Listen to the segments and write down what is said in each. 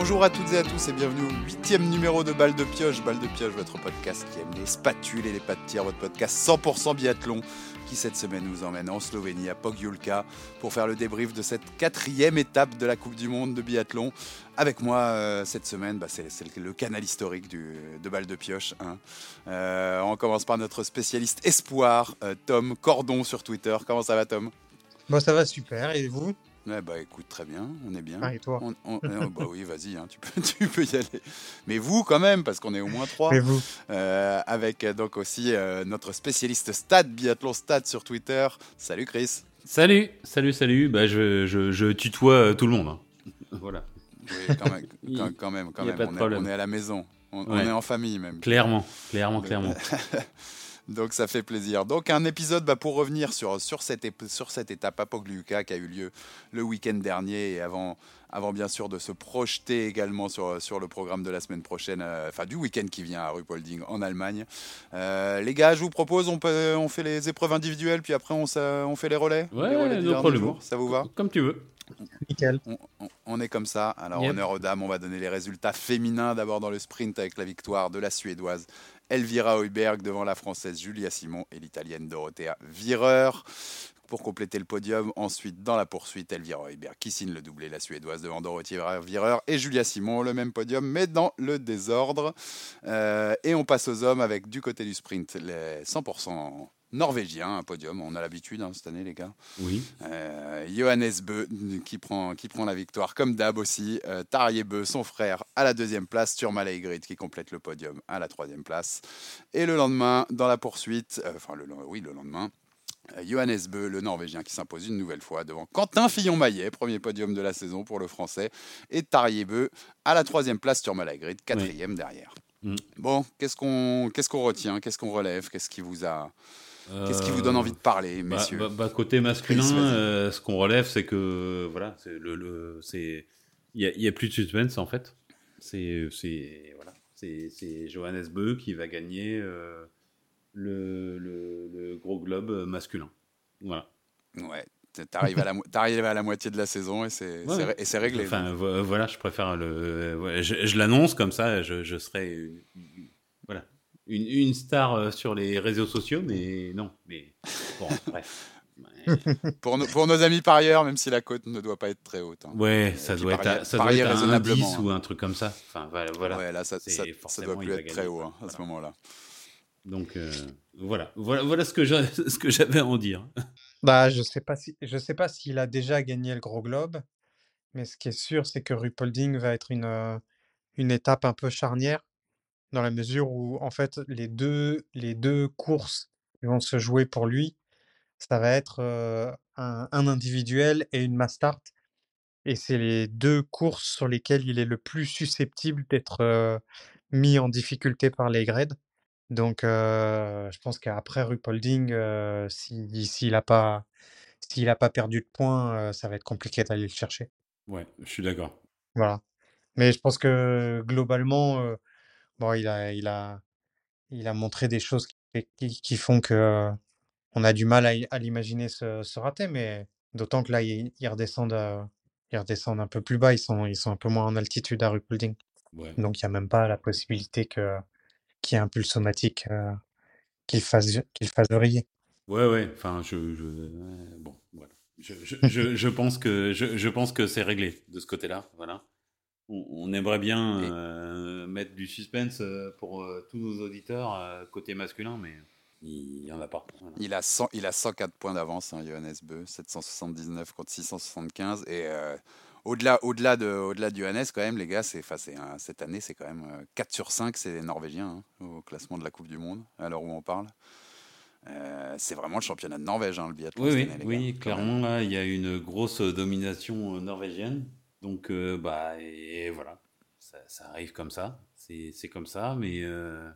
Bonjour à toutes et à tous et bienvenue au huitième numéro de Balle de Pioche. Balle de Pioche, votre podcast qui aime les spatules et les pas de votre podcast 100% biathlon qui cette semaine nous emmène en Slovénie à Pogjulka pour faire le débrief de cette quatrième étape de la Coupe du Monde de biathlon. Avec moi euh, cette semaine, bah, c'est le canal historique de Balle de Pioche. hein. Euh, on commence par notre spécialiste espoir, euh, Tom Cordon sur Twitter. Comment ça va Tom? Bon, ça va super. Et vous? Ouais, bah écoute, très bien, on est bien. Ah, et toi On- on- euh, bah oui, vas-y, hein, tu, peux, tu peux y aller. Mais vous, quand même, parce qu'on est au moins trois. Et vous Euh, avec euh, donc aussi euh, notre spécialiste stade, biathlon stade sur Twitter. Salut Chris. Salut, salut, salut. Bah, je, je, je tutoie euh, tout le monde. hein. Voilà, Oui, quand même, quand, quand même, quand il y a même. pas de on, est, problème. on est à la maison. On, est en famille même. clairement, clairement, clairement. Donc ça fait plaisir. Donc un épisode bah, pour revenir sur, sur, cette, sur cette étape à Pogliuca qui a eu lieu le week-end dernier et avant, avant bien sûr de se projeter également sur, sur le programme de la semaine prochaine, euh, enfin du week-end qui vient à Ruhpolding en Allemagne. Euh, les gars, je vous propose, on, peut, on fait les épreuves individuelles puis après on, on fait les relais? Ouais, les relais no du dernier problemo. jour. Ça vous va? Comme tu veux. Nickel. on, on- on est comme ça. Alors, Yep. honneur aux dames, on va donner les résultats féminins. D'abord dans le sprint avec la victoire de la Suédoise Elvira Heuberg devant la Française Julia Simon et l'Italienne Dorothea Virer. Pour compléter le podium, ensuite dans la poursuite, Elvira Heuberg qui signe le doublé, la Suédoise devant Dorothea Virer et Julia Simon, le même podium, mais dans le désordre. Euh, et on passe aux hommes avec du côté du sprint les 100% norvégiens, un podium. On a l'habitude hein, cette année, les gars. Oui. Euh, Johannes Beu qui prend, qui prend la victoire comme d'hab aussi. Euh, Beu, son frère, à la deuxième place. Turma Leigrid qui complète le podium à la troisième place. Et le lendemain, dans la poursuite, euh, enfin le, oui, le lendemain, euh, Johannes Beu, le Norvégien, qui s'impose une nouvelle fois devant Quentin Fillon-Maillet, premier podium de la saison pour le Français. Et Tarjei Beu à la troisième place, Turma Leigrid, quatrième derrière. Mm. Bon, qu'est-ce qu'on qu'est-ce qu'on retient Qu'est-ce qu'on relève Qu'est-ce qui vous a Qu'est-ce qui vous donne envie de parler, Bah, messieurs bah, bah, côté masculin, Chris, euh, ce qu'on relève, c'est que voilà, c'est le, le- c'est il y a, plus de suspense en fait. C'est c'est voilà, c'est c'est Johannes Beu qui va gagner euh, le, le, le gros globe masculin. Voilà. Ouais, t'arrives à, la t'arrives à la moitié de la saison et c'est, Ouais. réglé. Enfin, vo- voilà, je préfère le. ouais, je je l'annonce comme ça, je, je serai une, une- voilà, une, une star euh, sur les réseaux sociaux, mais non. Mais bon, bref. Ouais, pour, nos, pour nos amis parieurs, même si la cote ne doit pas être très haute. hein. Ouais, Euh, ça doit être, à- ça doit être un raisonnablement, 10 hein. ou un truc comme ça. Enfin, voilà. Ouais, là, ça, ça, doit plus être très haut hein, à ce moment-là. Donc euh, voilà, voilà, voilà ce que j'ai, ce que j'avais à en dire. Bah, je sais pas si je sais pas s'il a déjà gagné le Gros Globe, mais ce qui est sûr, c'est que Ruhpolding va être une, euh, une étape un peu charnière, dans la mesure où, en fait, les deux, les deux courses qui vont se jouer pour lui, ça va être euh, un, un individuel et une mass start. Et c'est les deux courses sur lesquelles il est le plus susceptible d'être euh, mis en difficulté par les grades. Donc, euh, je pense qu'après Ruhpolding, euh, si- s'il n'a pas, s'il a pas perdu de points, ça va être compliqué d'aller le chercher. Ouais, je suis d'accord. Voilà. Mais je pense que globalement, bon, il a, il a, il a montré des choses qui, qui- qui font que euh, on a du mal à, l'imaginer se, se rater, mais d'autant que là, ils, ils redescendent, euh, ils redescendent un peu plus bas, ils sont, ils sont un peu moins en altitude à Ruhpolding. Ouais. Donc, il n'y a même pas la possibilité que, qu'il y ait un pulsomatique euh, qu'il fasse, qu'il fasse vriller. Ouais, ouais. Enfin, je, bon, voilà. Je, je, je, je pense que je, je pense que c'est réglé de ce côté-là. Voilà. On, on aimerait bien euh, mettre du suspense euh, pour euh, tous nos auditeurs euh, côté masculin, mais il y en a pas. Voilà. Il a, 100, il a 104 points d'avance, hein, Johannes Beu, 779 contre 675. Et au-delà, au-delà, de, au-delà de Johannes, quand même, les gars, c'est, un- cette année, c'est quand même euh, 4 sur 5, c'est les Norvégiens hein, au classement de la Coupe du Monde, à l'heure où on parle. Euh, c'est vraiment le championnat de Norvège, hein, le biathlon. Oui, oui, oui, clairement, là, il y a une grosse domination norvégienne. Donc, euh, bah, et voilà, ça, ça arrive comme ça. C'est c'est comme ça, mais euh,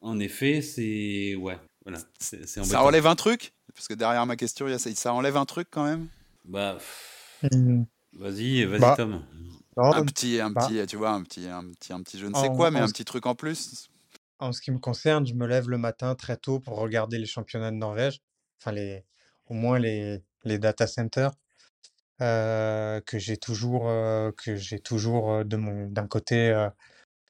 en effet, c'est. Ouais, voilà, c'est c'est Ça enlève un truc? Parce que derrière ma question, il y a ça, ça enlève un truc quand même? Bah, pff, Mm. vas-y, vas-y, Bah, Tom. Non, Un petit, un bah, petit, tu vois, un petit, un petit, un petit je ne sais en, quoi, mais un petit truc en plus. En ce qui me concerne, je me lève le matin très tôt pour regarder les championnats de Norvège, enfin les, au moins les, les data centers. Euh, que j'ai toujours, euh, que j'ai toujours euh, d'un côté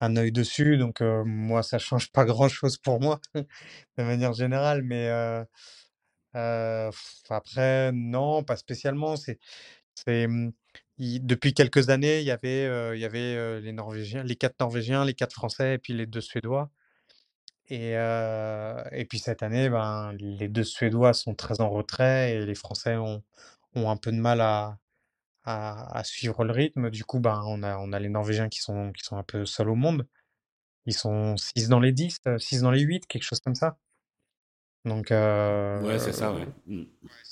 un œil dessus. Donc moi, ça change pas grand-chose pour moi de manière générale. Mais après, non, pas spécialement. C'est, c'est, il- depuis quelques années, il y avait, y avait les Norvégiens, les quatre Norvégiens, les quatre Français et puis les deux Suédois. Et, et puis cette année, ben, les deux Suédois sont très en retrait et les Français ont, ont un peu de mal à, à, à suivre le rythme. Du coup, ben, on a, on a les Norvégiens qui sont, qui sont un peu seuls au monde. Ils sont 6 dans les 10, 6 dans les 8, quelque chose comme ça. Donc, Ouais, c'est ça, euh, ouais. Mm.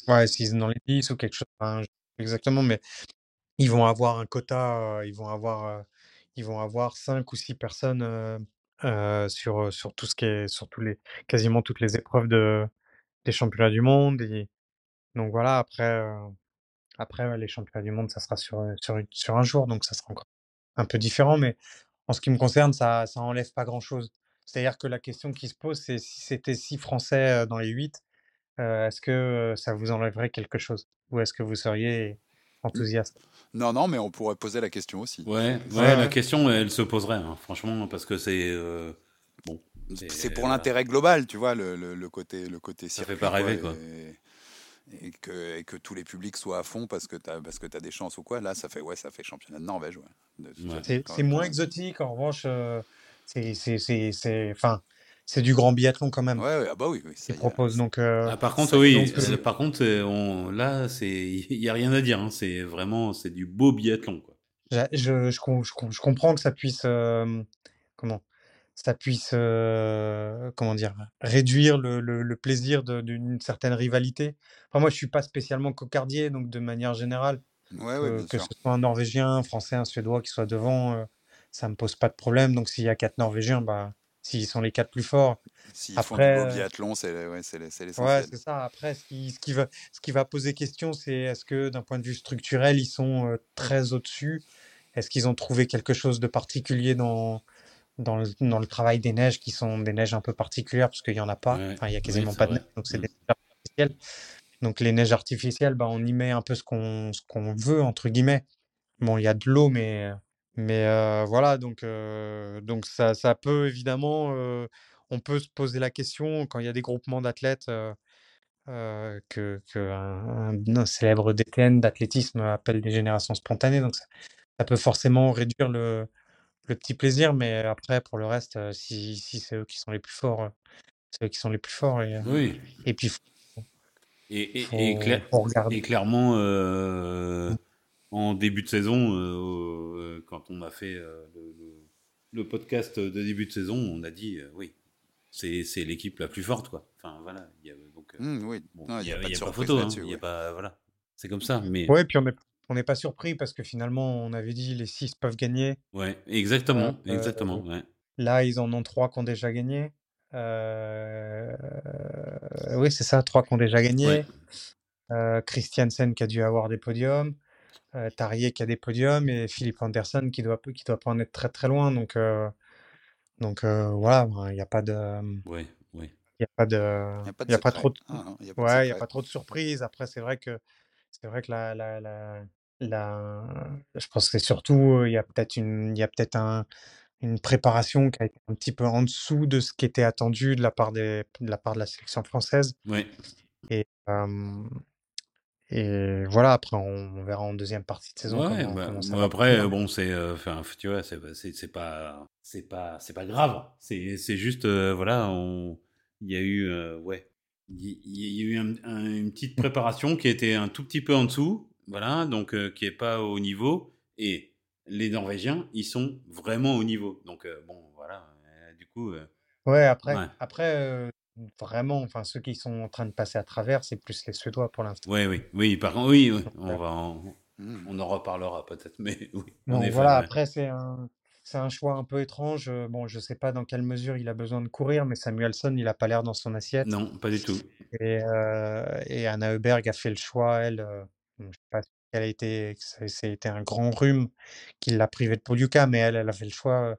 ouais, 6 dans les 10 ou quelque chose. pas exactement, mais ils vont avoir un quota, euh, ils vont avoir, euh, ils vont avoir 5 ou 6 personnes euh, euh, sur, euh, sur tout ce qui est, sur tous les, quasiment toutes les épreuves de, des championnats du monde. Et donc voilà, après, euh, après les championnats du monde, ça sera sur, euh, sur, un jour, donc ça sera encore un peu différent, mais en ce qui me concerne, ça, ça enlève pas grand-chose. C'est-à-dire que la question qui se pose, c'est si c'était 6 Français euh, dans les 8, euh, est-ce que ça vous enlèverait quelque chose? Ou est-ce que vous seriez enthousiaste? Non, non, mais on pourrait poser la question aussi. Ouais, ouais, Ouais, la question, elle se poserait, hein, franchement, parce que c'est. euh, bon, C'est pour l'intérêt global, tu vois, le, le- le côté, le côté Ça fait circuit, pas rêver, quoi. et, et que, et que tous les publics soient à fond parce que tu as, parce que as des chances ou quoi. Là, ça fait, ouais, ça fait championnat de Norvège, ouais. C'est moins exotique, en revanche, euh, c'est c'est- c'est- c'est- enfin, c'est du grand biathlon quand même Ouais, ouais, ah bah oui, oui, ça a- proposent. Donc, euh, Ah, par contre, oui, donc, euh, par contre, euh, on, là, c'est, il y a rien à dire, hein, c'est vraiment, c'est du beau biathlon, quoi. je, je, je je comprends que ça puisse, euh, comment, ça puisse, euh, comment dire, réduire le, le- le plaisir d'une certaine rivalité. Enfin, moi, je suis pas spécialement cocardier, donc de manière générale, ouais, ouais, que, bien que sûr. ce soit un Norvégien, un Français, un Suédois qui soit devant, euh, ça me pose pas de problème. Donc, s'il y a quatre Norvégiens, bah, s'ils sont les quatre plus forts. S'ils font du beau euh, biathlon, c'est ouais, c'est c'est Ouais, l'essentiel. c'est ça. Après, ce qui, ce qui va, ce qui va poser question, c'est est-ce que d'un point de vue structurel, ils sont euh, très au-dessus? Est-ce qu'ils ont trouvé quelque chose de particulier dans, dans le, dans le travail des neiges, qui sont des neiges un peu particulières, parce qu'il n'y en a pas. Ouais, Enfin, il y a quasiment pas de neige, donc c'est Mm. des neiges artificielles. Donc les neiges artificielles, bah, on y met un peu ce qu'on ce qu'on veut, entre guillemets. Bon, il y a de l'eau, mais, mais euh, voilà, donc, euh, donc ça, ça peut évidemment, euh, on peut se poser la question quand il y a des groupements d'athlètes euh, euh, que, que un, un- un célèbre DTN d'athlétisme appelle des générations spontanées, donc ça, ça peut forcément réduire le, le petit plaisir, mais après, pour le reste, euh, si, si c'est eux qui sont les plus forts, euh, c'est eux qui sont les plus forts, et, Oui. et puis faut, Et, et, faut, et, clair- faut regarder. et clairement, euh, en début de saison, quand on a fait euh, le, le- le podcast de début de saison, on a dit, euh, oui, c'est, c'est l'équipe la plus forte, quoi. Enfin, voilà. il y a- donc, euh, Hum, oui, bon, non, n'y n'y a, de y a pas surprise photo, hein, là-dessus. il y a ouais. pas, voilà. C'est comme ça, mais Ouais, puis on est, on n'est pas surpris parce que finalement, on avait dit les six peuvent gagner. ouais, Euh, exactement, euh, exactement, ouais. là, ils en ont trois qui ont déjà gagné. Euh, oui, c'est ça, trois qui ont déjà Ouais, gagné. Euh, Christiansen qui a dû avoir des podiums. Euh, Tarier qui a des podiums et Philippe Anderson qui doit, qui doit pas en être très très loin. Donc, euh, donc euh, voilà, il n'y a pas de, ouais, ouais. il y a pas de, Il n'y a pas y a trop de, Ah, non, il n'y a pas de ouais, il y a pas trop de surprises. Après, c'est vrai que, c'est vrai que la, la, la, la- je pense que surtout, il y a peut-être une, il y a peut-être un, une préparation qui a été un petit peu en dessous de ce qui était attendu de la part des, de la part de la sélection française. Ouais. Et, et voilà, après, on, verra en deuxième partie de saison Ouais, comment, bah, comment ça moi, va après, bon, c'est, enfin, tu vois, c'est, c'est, c'est pas, c'est pas, c'est pas grave. C'est, c'est juste, voilà, on, il y a eu, ouais, il il y, a eu un- un- une petite préparation qui était un tout petit peu en dessous, voilà, donc euh, qui est pas au niveau. Et les Norvégiens, ils sont vraiment au niveau. Donc euh, bon, voilà, euh, du coup, euh, Ouais, après, ouais, après euh, vraiment, enfin, ceux qui sont en train de passer à travers, c'est plus les Suédois pour l'instant. ouais, oui, oui, par contre, oui, oui, on va, en, Hum. on en reparlera peut-être, mais oui, effet, voilà, après, c'est un, c'est un choix un peu étrange. Bon, je sais pas dans quelle mesure il a besoin de courir, mais Samuelson, il a pas l'air dans son assiette. Non, pas du tout. Et, euh, et Anna Heuberg a fait le choix, elle, euh, bon, je sais pas si elle a été, que c'était un grand rhume qui l'a privée de Poliuka, mais elle, elle a fait le choix.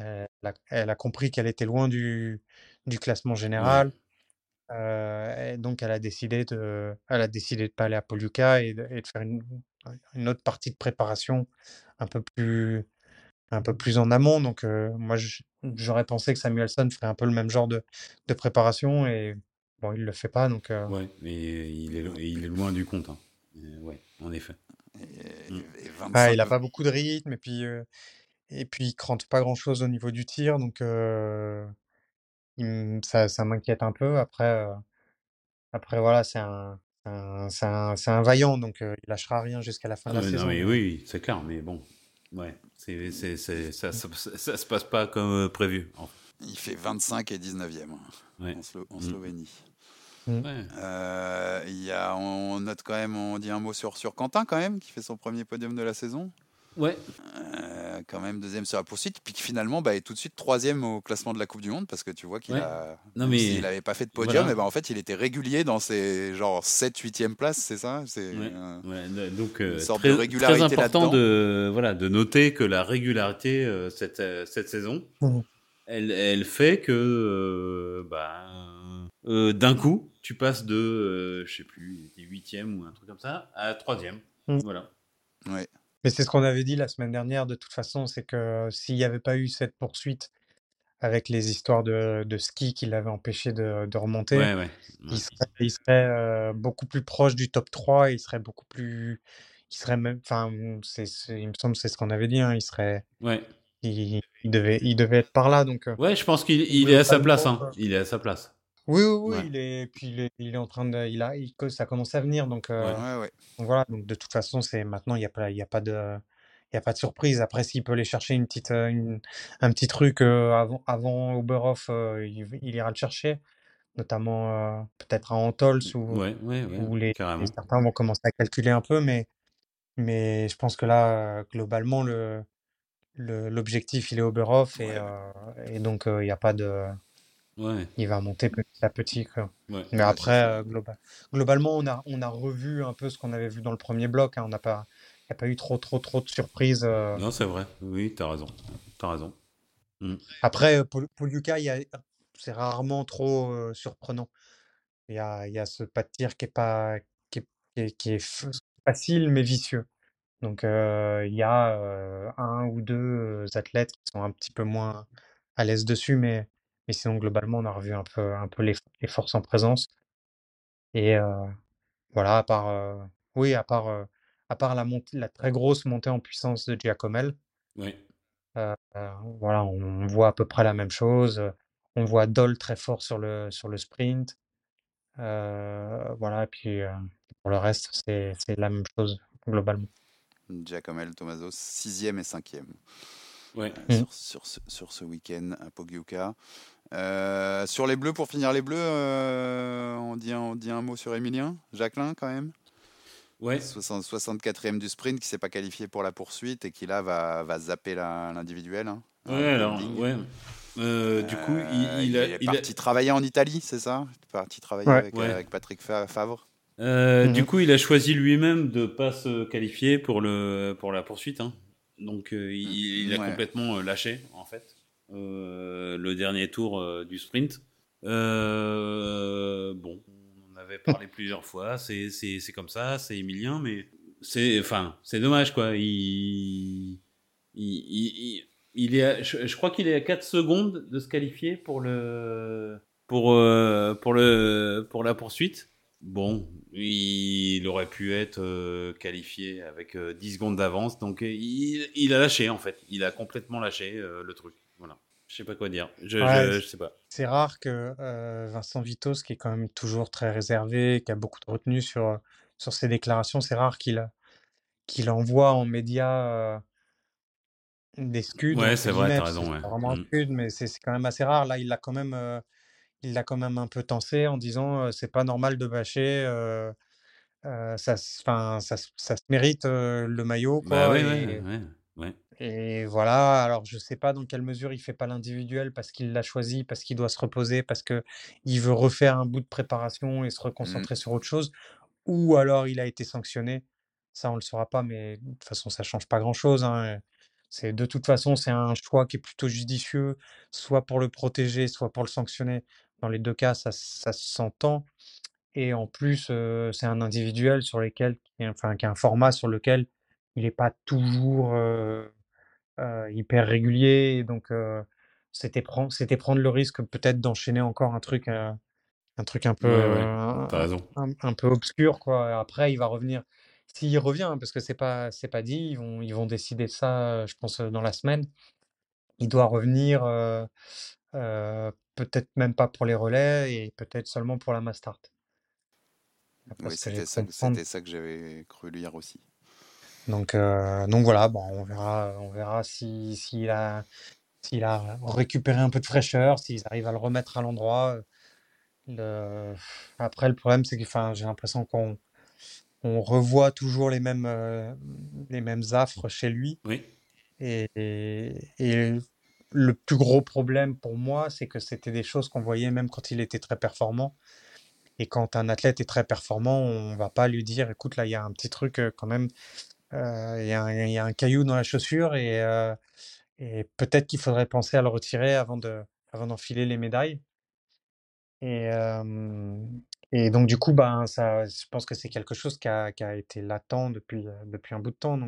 euh, elle a, elle a compris qu'elle était loin du, du classement général. euh, et donc, elle a décidé de, elle a décidé de pas aller à Poliuka et de, et de faire une- une autre partie de préparation un peu plus, un peu plus en amont. Donc, moi, j'aurais pensé que Samuelson ferait un peu le même genre de, de préparation et bon, il le fait pas. Donc, Ouais, mais il est, il est loin du compte. Hein. Ouais, en effet. Mm. Ah, il a pas beaucoup de rythme et puis, et puis il crante pas grand-chose au niveau du tir. Donc, ça, ça m'inquiète un peu. Après, après voilà, c'est un, c'est un, un, vaillant, donc il lâchera rien jusqu'à la fin de la saison. mais oui, c'est clair, mais bon, ouais, c'est, c'est, ça, ça, ça, se passe pas comme prévu. Il fait 25 et 19e hein, en, mm. Slovénie. Mm. Euh, y a, on note quand même, on dit un mot sur, sur Quentin quand même, qui fait son premier podium de la saison. Ouais. Euh, quand même deuxième sur la poursuite, puis finalement bah, est tout de suite troisième au classement de la Coupe du Monde parce que tu vois qu'il a. Non mais il n'avait pas fait de podium, et ben en fait il était régulier dans ses genre 7 8e places, c'est ça? C'est ouais. donc euh, très, de régularité très important de voilà de noter que la régularité euh, cette, cette saison, mmh. elle, elle fait que bah, d'un coup tu passes de je sais plus 8e ou un truc comme ça à 3e. Mmh. Voilà. Ouais. Mais c'est ce qu'on avait dit la semaine dernière, de toute façon, c'est que s'il n'y avait pas eu cette poursuite avec les histoires de, de ski qui l'avaient empêché de, de remonter, il serait, il serait beaucoup plus proche du top 3, il serait beaucoup plus. Il serait même. Enfin, c'est, il me semble que c'est ce qu'on avait dit, hein, il serait. Ouais. Il, il, devait, il devait être par là. Donc, ouais, je pense qu'il il est à sa place. Hein. Il est à sa place. Oui, oui, oui, il est, puis il est, il est en train de, il a, il, ça commence à venir, donc, euh, voilà, donc de toute façon, c'est maintenant, il n'y a pas, il y a pas de, il y a pas de surprise. Après, s'il peut aller chercher une petite, euh, un petit truc euh, avant, avant Oberhof, il, il, ira le chercher, notamment peut-être à Antols ou, où les, certains vont commencer à calculer un peu, mais, mais je pense que là, globalement, le, l'objectif, il est Oberhof et, et donc il n'y a pas de il va monter petit à petit. Mais après, euh, globalement, on a, on a revu un peu ce qu'on avait vu dans le premier bloc. Hein. On n'a pas, il n'y a pas eu trop, trop, trop de surprises. Euh. Non, c'est vrai. Oui, tu as raison. Raison. Mm. Après, pour, pour Yuka, c'est rarement trop euh, surprenant. Il y a, y a ce pas de tir qui est, pas, qui est, qui est, facile mais vicieux. Donc, il y a un ou deux athlètes qui sont un petit peu moins à l'aise dessus, mais mais sinon, globalement, on a revu un peu, un peu les, forces en présence. Et voilà, à part, oui, à part, à part la, montée, la très grosse montée en puissance de Giacomel, oui. voilà, on, voit à peu près la même chose. On voit Doll très fort sur le, sur le sprint. voilà, et puis pour le reste, c'est la même chose globalement. Giacomel, Tomaso, sixième et cinquième. Ouais. Mmh. sur, sur, sur, ce week-end à Pogiuca. Euh, sur les bleus, pour finir les bleus, euh, on, dit, on dit un mot sur Emilien? Jacqueline quand même? Ouais. 64e du sprint qui s'est pas qualifié pour la poursuite et qui là va, va zapper l'individuel. Hein, ouais, alors, ouais. Euh, du coup, il, est parti travailler en Italie, c'est ça? Il est parti travailler avec, avec, Patrick Favre. Mhm. Du coup, il a choisi lui-même de pas se qualifier pour, le, pour la poursuite. Hein. Donc, il, a complètement lâché, en fait. Euh, le dernier tour euh, du sprint. Euh, bon, on en avait parlé plusieurs fois, c'est comme ça, c'est Emilien, mais c'est enfin, c'est dommage quoi. Il, il, il, est je, crois qu'il est à 4 secondes de se qualifier pour le pour pour le pour la poursuite. Bon, il aurait pu être qualifié avec 10 secondes d'avance, donc il, il, a lâché en fait. Il a complètement lâché le truc. Voilà. Je sais pas quoi dire. Je, je, sais pas. C'est rare que euh, Vincent Vitos, qui est quand même toujours très réservé, qui a beaucoup de retenue sur, sur ses déclarations, c'est rare qu'il qu'il envoie en médias euh, des scuds. Ouais, c'est vrai, t'as raison. Ouais. vraiment un mm. mais c'est quand même assez rare. Là, il l'a quand même, euh, il l'a quand même un peu tensé en disant c'est pas normal de bâcher. ça, ça, ça, ça, se mérite le maillot. Bah quoi, bah, ouais, ouais, ouais. Et voilà, alors je ne sais pas dans quelle mesure il fait pas l'individuel parce qu'il l'a choisi, parce qu'il doit se reposer, parce qu'il veut refaire un bout de préparation et se mmh. reconcentrer sur autre chose, ou alors il a été sanctionné. Ça, on le saura pas, mais de toute façon, ça change pas grand-chose. Hein. C'est de toute façon, c'est un choix qui est plutôt judicieux, soit pour le protéger, soit pour le sanctionner. Dans les deux cas, ça, ça s'entend. Et en plus, euh, c'est un individuel sur lequel, enfin, qui a un format sur lequel il n'est pas toujours euh, euh, hyper régulier. Donc, c'était prendre, c'était prendre le risque peut-être d'enchaîner encore un truc, un truc un peu, Un, peu obscur, quoi. Après, il va revenir. S'il revient, hein, parce que c'est pas, c'est pas dit, ils vont, ils vont décider ça, je pense, dans la semaine. Il doit revenir, peut-être même pas pour les relais et peut-être seulement pour la Mastart. Oui, c'était ça, ça, que j'avais cru lire aussi. Donc, donc voilà, bon, on verra, on verra s'il si, a, s'il a récupéré un peu de fraîcheur, s'ils arrivent à le remettre à l'endroit. Le... Après, le problème, c'est que j'ai l'impression qu'on on revoit toujours les mêmes, les mêmes affres chez lui. Oui. Et, et, le plus gros problème pour moi, c'est que c'était des choses qu'on voyait même quand il était très performant. Et quand un athlète est très performant, on va pas lui dire, écoute, là, il y a un petit truc quand même, il y, a un caillou dans la chaussure et, et peut-être qu'il faudrait penser à le retirer avant de, avant d'enfiler les médailles. Et, donc, du coup, ben, ça, je pense que c'est quelque chose qui a, été latent depuis, un bout de temps.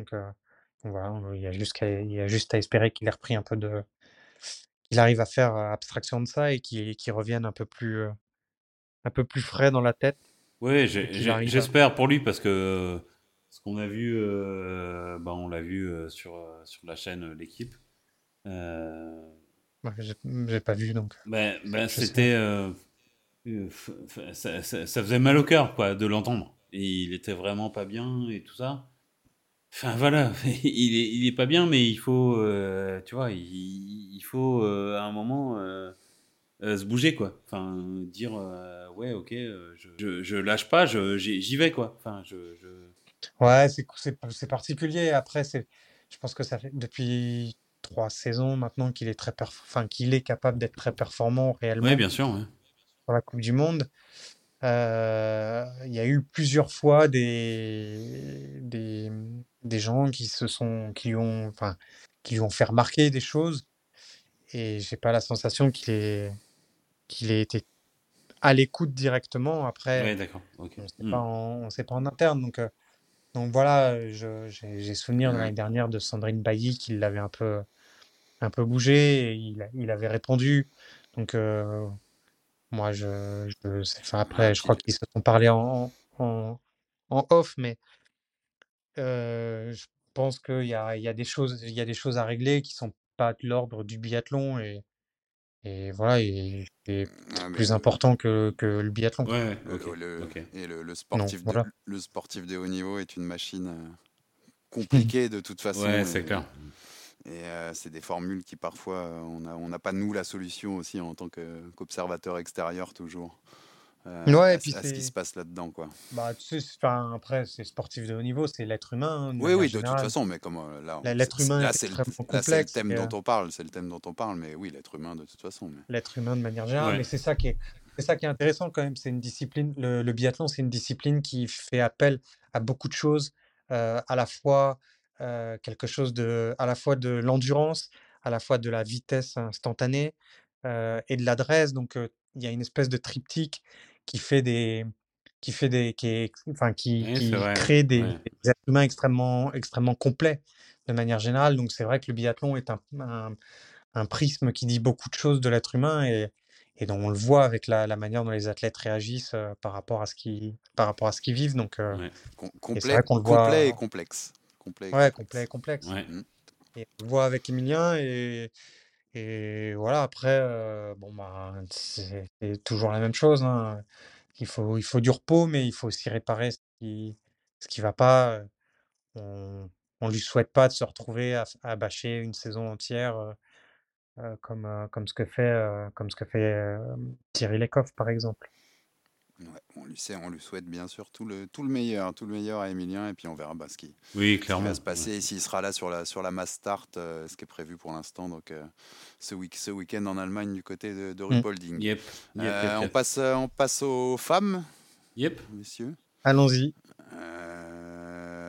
Voilà, il y a juste, il y a juste à espérer qu'il ait repris un peu de, qu'il arrive à faire abstraction de ça et qu'il revienne un peu plus, un peu plus frais dans la tête. Oui, j'espère pour lui parce que ce qu'on a vu, ben on l'a vu sur, sur la chaîne L'équipe. Euh... J'ai pas vu donc. Ben, ben c'était. Ça, ça, ça, faisait mal au cœur quoi, de l'entendre. Et il était vraiment pas bien et tout ça. Enfin voilà, il est, il est pas bien, mais il faut, euh, tu vois, il, il faut euh, à un moment euh, se bouger quoi. Enfin dire ouais ok, je, je, lâche pas, j'y vais quoi. Enfin je. je... Ouais, c'est particulier. Après c'est, je pense que ça fait depuis trois saisons maintenant qu'il est très enfin qu'il est capable d'être très performant réellement. Oui bien sûr. Ouais. Pour la Coupe du Monde. Euh, il y a eu plusieurs fois des, des, des gens qui se sont, qui ont, enfin, qui lui ont fait remarquer des choses. Et j'ai pas la sensation qu'il ait, qu'il ait été à l'écoute directement. Après, ouais, d'accord. on sait pas, hmm. sait pas en interne. Donc, euh, donc voilà, j'ai souvenir de l'année dernière de Sandrine Bailly qui l'avait un peu, un peu bougé et il, il avait répondu. Donc, euh, moi, je, je enfin, après, je crois qu'ils se sont parlé en, en, en off, mais je pense qu'il y a, il y a des choses, il y a des choses à régler qui sont pas de l'ordre du biathlon et, et voilà, et, c'est ah, plus important que, que le biathlon. Ouais, le, Et le, le sportif de, le sportif de haut niveau est une machine compliquée de toute façon. Ouais, c'est clair. Et c'est des formules qui parfois, on n'a on pas nous la solution aussi en tant qu'observateur extérieur toujours. Euh, ouais, à, puis à ce qui se passe là-dedans, quoi. Bah, tu sais, après, c'est sportif de haut niveau, c'est l'être humain. Hein, oui, oui, de toute façon, mais comme là, l'être humain, là, c'est le, le, thème dont on parle, c'est le thème dont on parle, mais oui, l'être humain de toute façon. Mais... L'être humain de manière générale, mais c'est ça qui est, c'est ça qui est intéressant quand même. C'est une discipline, le, le biathlon, c'est une discipline qui fait appel à beaucoup de choses, euh, à la fois euh, quelque chose de, à la fois de l'endurance, à la fois de la vitesse instantanée euh, et de l'adresse. Donc, il y a une espèce de triptyque qui fait des, qui fait des, qui, enfin, qui, qui crée des, êtres humains extrêmement, extrêmement complets de manière générale. Donc, c'est vrai que le biathlon est un, un, prisme qui dit beaucoup de choses de l'être humain et, et dont on le voit avec la, la, manière dont les athlètes réagissent par rapport à ce qu'ils par rapport à ce qu'ils vivent donc complet, complet et complexe complet. Ouais, complet, complexe. Mmh. Et on le voit avec Emilien et, et voilà, après, euh, bon, bah, c'est toujours la même chose. Hein. Il, faut, il faut du repos, mais il faut aussi réparer ce qui ce qui va pas. On ne lui souhaite pas de se retrouver à, bâcher une saison entière euh, euh, comme, comme ce que fait, comme ce que fait Thierry Lecoff, par exemple on, lui sait, on lui souhaite bien sûr tout le, tout le meilleur, tout le meilleur à Emilien, et puis on verra bah, ce, qui, oui, clairement. va se passer, s'il sera là sur la, sur la mass start, euh, ce qui est prévu pour l'instant, donc euh, ce, week, ce week-end en Allemagne du côté de, de Rupolding. Yep. Euh, on, passe, on passe aux femmes, yep. messieurs. Allons-y.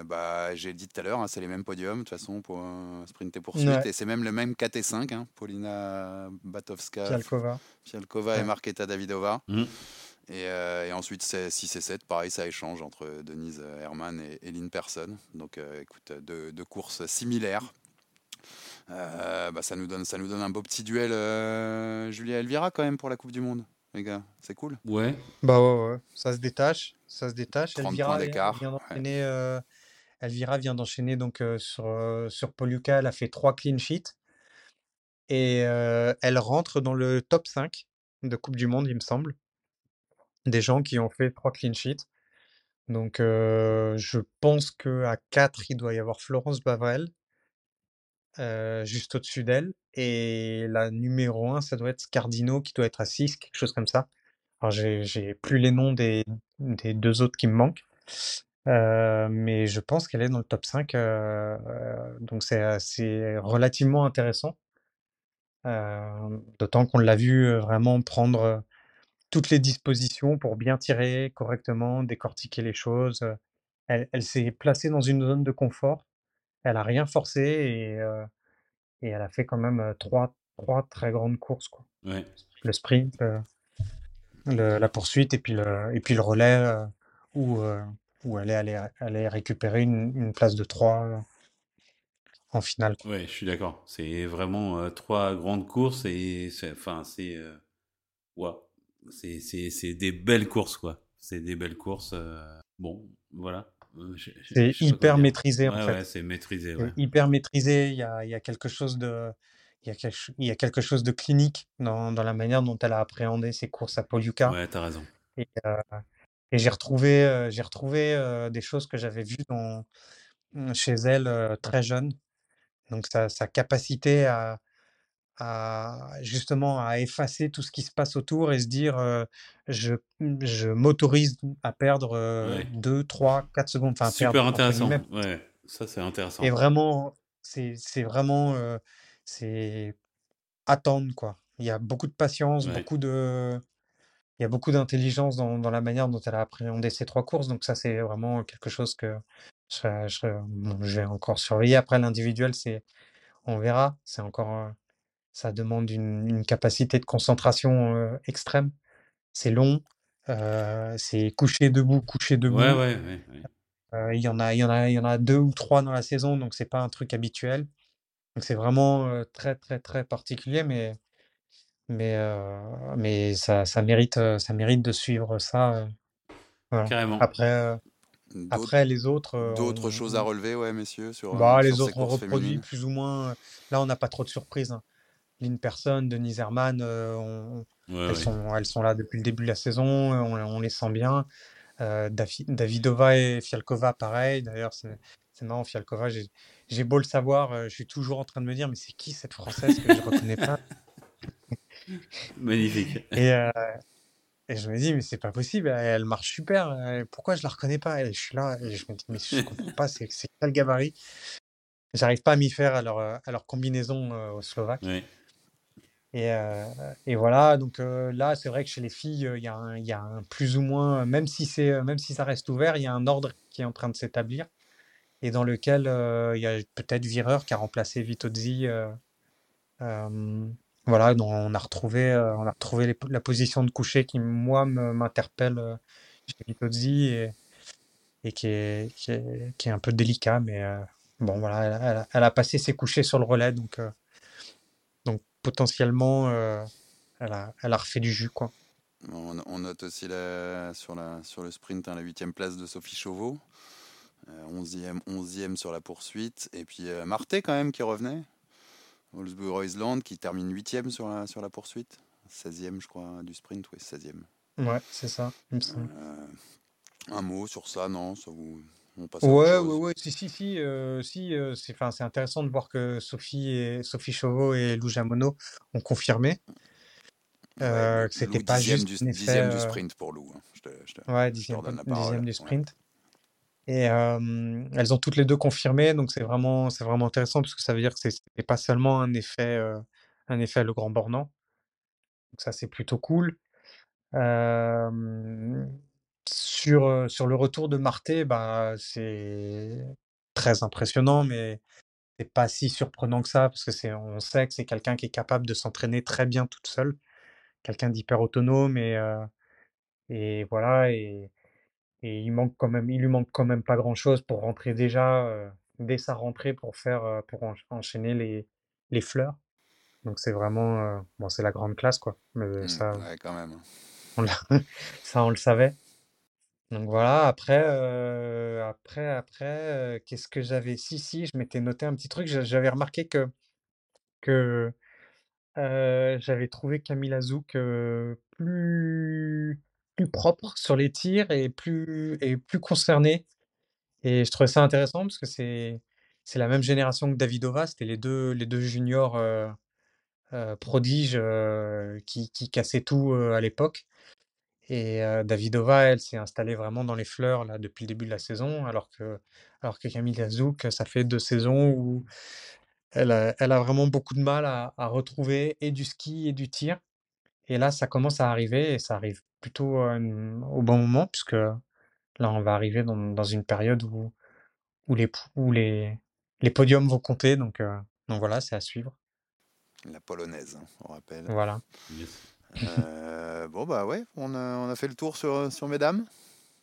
bah, j'ai dit tout à l'heure, hein, c'est les mêmes podiums de toute façon pour sprint et poursuite, et c'est même le même KT5, hein, Paulina Batowska, Fialkova, Fialkova et Marketa Davidova. Mmh. Et, euh, et ensuite, 6 et 7, pareil, ça échange entre Denise Herman et, et Lynn Person. Donc, euh, écoute, deux, deux, courses similaires. Euh, bah, ça, nous donne, ça nous donne un beau petit duel Julia Elvira quand même pour la Coupe du Monde, les gars. C'est cool. Ouais. Bah ouais, ouais. Ça se détache. Ça se détache. 30 Elvira points d'écart. Vient d'enchaîner, ouais. Elvira vient d'enchaîner donc sur, sur Poluca. Elle a fait trois clean sheets. Et elle rentre dans le top 5 de Coupe du Monde, il me semble des gens qui ont fait trois clean sheets. Donc, je pense qu'à 4, il doit y avoir Florence Bavrel, juste au-dessus d'elle. Et la numéro 1, ça doit être Scardino, qui doit être à 6, quelque chose comme ça. Alors, j'ai plus les noms des, des deux autres qui me manquent. mais je pense qu'elle est dans le top 5. donc, c'est relativement intéressant. D'autant qu'on l'a vu vraiment prendre toutes les dispositions pour bien tirer correctement, décortiquer les choses. Elle, elle s'est placée dans une zone de confort. Elle a rien forcé et, euh, et elle a fait quand même trois, trois très grandes courses. Quoi. Ouais. Le sprint, le, la poursuite et puis le, et puis le relais où, où elle est allée, allée récupérer une, une, place de 3 en finale. Oui, je suis d'accord. C'est vraiment trois grandes courses et c'est, enfin, c'est, ouais, c'est des belles courses, quoi. C'est des belles courses. Euh, bon, voilà. Euh, c'est hyper maîtrisé, en fait. Ouais, c'est maîtrisé. Ouais. Hyper maîtrisé. Il y a, y a quelque chose de. Il y, a quelque, il y a quelque chose de clinique dans, dans la manière dont elle a appréhendé ses courses à Poliuka. Ouais, t'as raison. Et, euh, et j'ai retrouvé, euh, j'ai retrouvé euh, des choses que j'avais vues dans, chez elle très jeune. Donc sa, sa capacité à, à justement à effacer tout ce qui se passe autour et se dire je, je m'autorise à perdre 2, 3, 4 secondes. Enfin, Super perdre, intéressant. Ouais, ça c'est intéressant. Et vraiment, c'est vraiment euh, c'est attendre quoi. Il y a beaucoup de patience, Ouais. beaucoup de il y a beaucoup d'intelligence dans, dans la manière dont elle a appréhendé ces trois courses. Donc ça, c'est vraiment quelque chose que je, je, bon, je vais encore surveiller. Après, l'individuel, c'est on verra. C'est encore ça demande une, une capacité de concentration euh, extrême. C'est long. Euh, c'est coucher debout, coucher debout. Ouais, ouais, ouais, ouais. Euh, il y en a, il y en a, il y en a deux ou trois dans la saison, donc c'est pas un truc habituel. Donc c'est vraiment euh, très, très, très particulier, mais, mais, euh, mais ça, ça mérite, ça mérite de suivre ça. euh, voilà. Carrément. Après, euh, après les autres. euh, d'autres on- choses à relever, ouais, messieurs, sur, Bah, les sur ces autres ont courses reproduit féminines. plus ou moins. Là, on n'a pas trop de surprises. Hein. Lynn Person, Denise Herman, euh, on- Ouais, elles, sont, elles sont là depuis le début de la saison, euh, on, on les sent bien. Euh, Davi- Davidova et Fialkova, pareil. D'ailleurs, c'est marrant, Fialkova, j'ai beau le savoir, je suis toujours en train de me dire, mais c'est qui cette Française que je reconnais pas? Magnifique. Et, euh, et je me dis, mais c'est pas possible, elle, marche super, pourquoi je la reconnais pas? Et je suis là, et je me dis, mais je comprends pas, c'est quel gabarit? J'arrive pas à m'y faire à leur, à leur combinaison euh, aux Slovaques. Ouais. Et, euh, et voilà, donc euh, là, c'est vrai que chez les filles, euh, il y a un, plus ou moins, même si même si ça reste ouvert, il y a un ordre qui est en train de s'établir et dans lequel il y a peut-être Vireur qui a remplacé Vitozzi. voilà, donc on a retrouvé, on a retrouvé la position de coucher qui, moi, m'interpelle chez Vitozzi et, et qui est, qui est, qui est un peu délicat, mais bon, voilà, elle, a- passé ses couchers sur le relais, donc potentiellement, euh, elle a, elle a refait du jus, quoi. On, on note aussi la, sur, la, sur le sprint hein, la huitième place de Sophie Chauveau. Euh, 11e, 11e sur la poursuite. Et puis euh, Marté quand même qui revenait. Wolfsburg Island qui termine 8e sur la, sur la poursuite. 16e je crois du sprint, oui 16e. Ouais, c'est ça, il me semble. Euh, un mot sur ça, non ça vous, On passe Ouais, ouais, ouais, si, si, si, euh, si, euh, c'est, intéressant de voir que Sophie et Sophie Chauveau et Lou Jamono ont confirmé euh, Ouais, que c'était Lou, pas dixième juste du, effet, dixième du sprint pour Lou. hein. Je te, je te- Ouais, je te dixième, du sprint. Et elles ont toutes les deux confirmé, donc c'est vraiment, c'est vraiment intéressant parce que ça veut dire que c'est pas seulement un effet, un effet le grand bornand. Donc ça, c'est plutôt cool. Euh, sur, euh, sur le retour de Marté, bah, c'est très impressionnant, mais c'est pas si surprenant que ça parce que c'est, on sait que c'est quelqu'un qui est capable de s'entraîner très bien toute seule, quelqu'un d'hyper autonome et, euh, Et voilà, et, et il manque quand même, il lui manque quand même pas grand-chose pour rentrer déjà, euh, dès sa rentrée pour faire, pour en- enchaîner les, les fleurs. Donc c'est vraiment, bon, c'est la grande classe, quoi. Mais Hmm, ça, ouais, quand même. on l'a- ça, on le savait. Donc voilà, après, après, après, qu'est-ce que j'avais? Si, si, je m'étais noté un petit truc. j'a- J'avais remarqué que, j'avais trouvé Camille Azouk euh, plus, plus propre sur les tirs et plus, et plus concerné. Et je trouvais ça intéressant parce que c'est, la même génération que Davidova. C'était les deux, les deux juniors prodiges qui, qui cassaient tout à l'époque. Et euh, Davidova, elle s'est installée vraiment dans les fleurs là depuis le début de la saison, alors que, alors que Camille Lazouk, ça fait deux saisons où elle a, elle a vraiment beaucoup de mal à, à retrouver et du ski et du tir. Et là, ça commence à arriver et ça arrive plutôt euh, au bon moment, puisque là, on va arriver dans, dans une période où, où, les, où les, les podiums vont compter. Donc, euh, donc voilà, c'est à suivre. La polonaise, hein, on rappelle. Voilà. Yes. Euh, bon, bah ouais, on a, on a fait le tour sur, sur mesdames.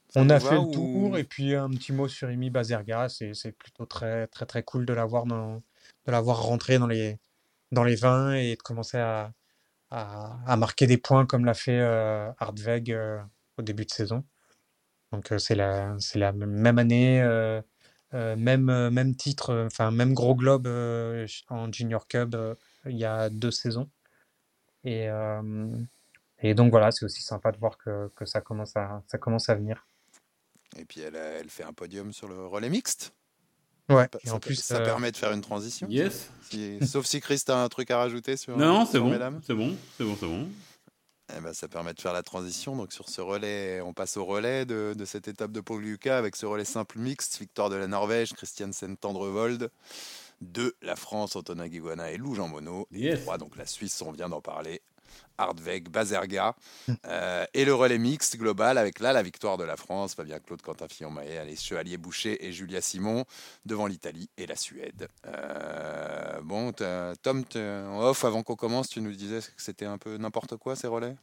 Ça On a fait le ou- tour et puis un petit mot sur Amy Bazerga, c'est c'est plutôt très très très cool de l'avoir dans de l'avoir rentré dans les dans les 20 et de commencer à, à, à marquer des points comme l'a fait euh, Hartweg euh, au début de saison. Donc euh, c'est la c'est la même année même même titre enfin même gros globe en Junior Cup il y a deux saisons. Et euh, et donc voilà, c'est aussi sympa de voir que, que ça commence à ça commence à venir. Et puis elle, a- elle fait un podium sur le relais mixte. Ouais, Ça- et ça, en plus, ça euh, permet de faire une transition. Yes. Si- sauf si Chris a un truc à rajouter sur, Non, c'est bon. mesdames. C'est bon. C'est bon. C'est bon. Eh ben, ça permet de faire la transition. Donc sur ce relais, on passe au relais de, de cette étape de Paul Lucas avec ce relais simple mixte, victoire de la Norvège, Christiansen Tendrevold. De la France, Antonin Guiguana et Lou Jean Monod. Yes. Trois, donc la Suisse, on vient d'en parler. Hardweg, Bazerga. Euh, et le relais mixte global avec là la victoire de la France, Fabien Claude, Quentin Fillon-Maillet, les Chevalier Boucher et Julia Simon devant l'Italie et la Suède. Euh, bon, Tom, en off, avant qu'on commence, tu nous disais que c'était un peu n'importe quoi ces relais?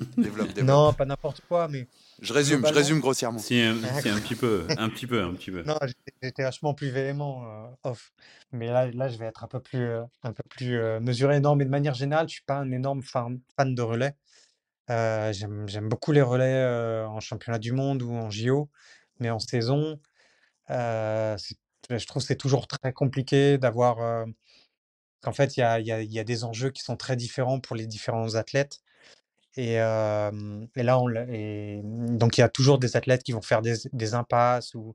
Développe, développe. Non, pas n'importe quoi, mais je résume, je résume grossièrement. Si un, si un petit peu, un petit peu, un petit peu. non, j'étais vachement plus véhément euh, off. Mais là, là, je vais être un peu plus, euh, un peu plus euh, mesuré. Non, mais de manière générale, je suis pas un énorme fan, fan de relais. Euh, j'aime, j'aime beaucoup les relais euh, en championnat du monde ou en JO, mais en saison, euh, c'est- je trouve que c'est toujours très compliqué d'avoir. euh, qu'en fait, il y a, il y a- il y a des enjeux qui sont très différents pour les différents athlètes. Et, là, l'a- et donc il y a toujours des athlètes qui vont faire des, impasses. Ou,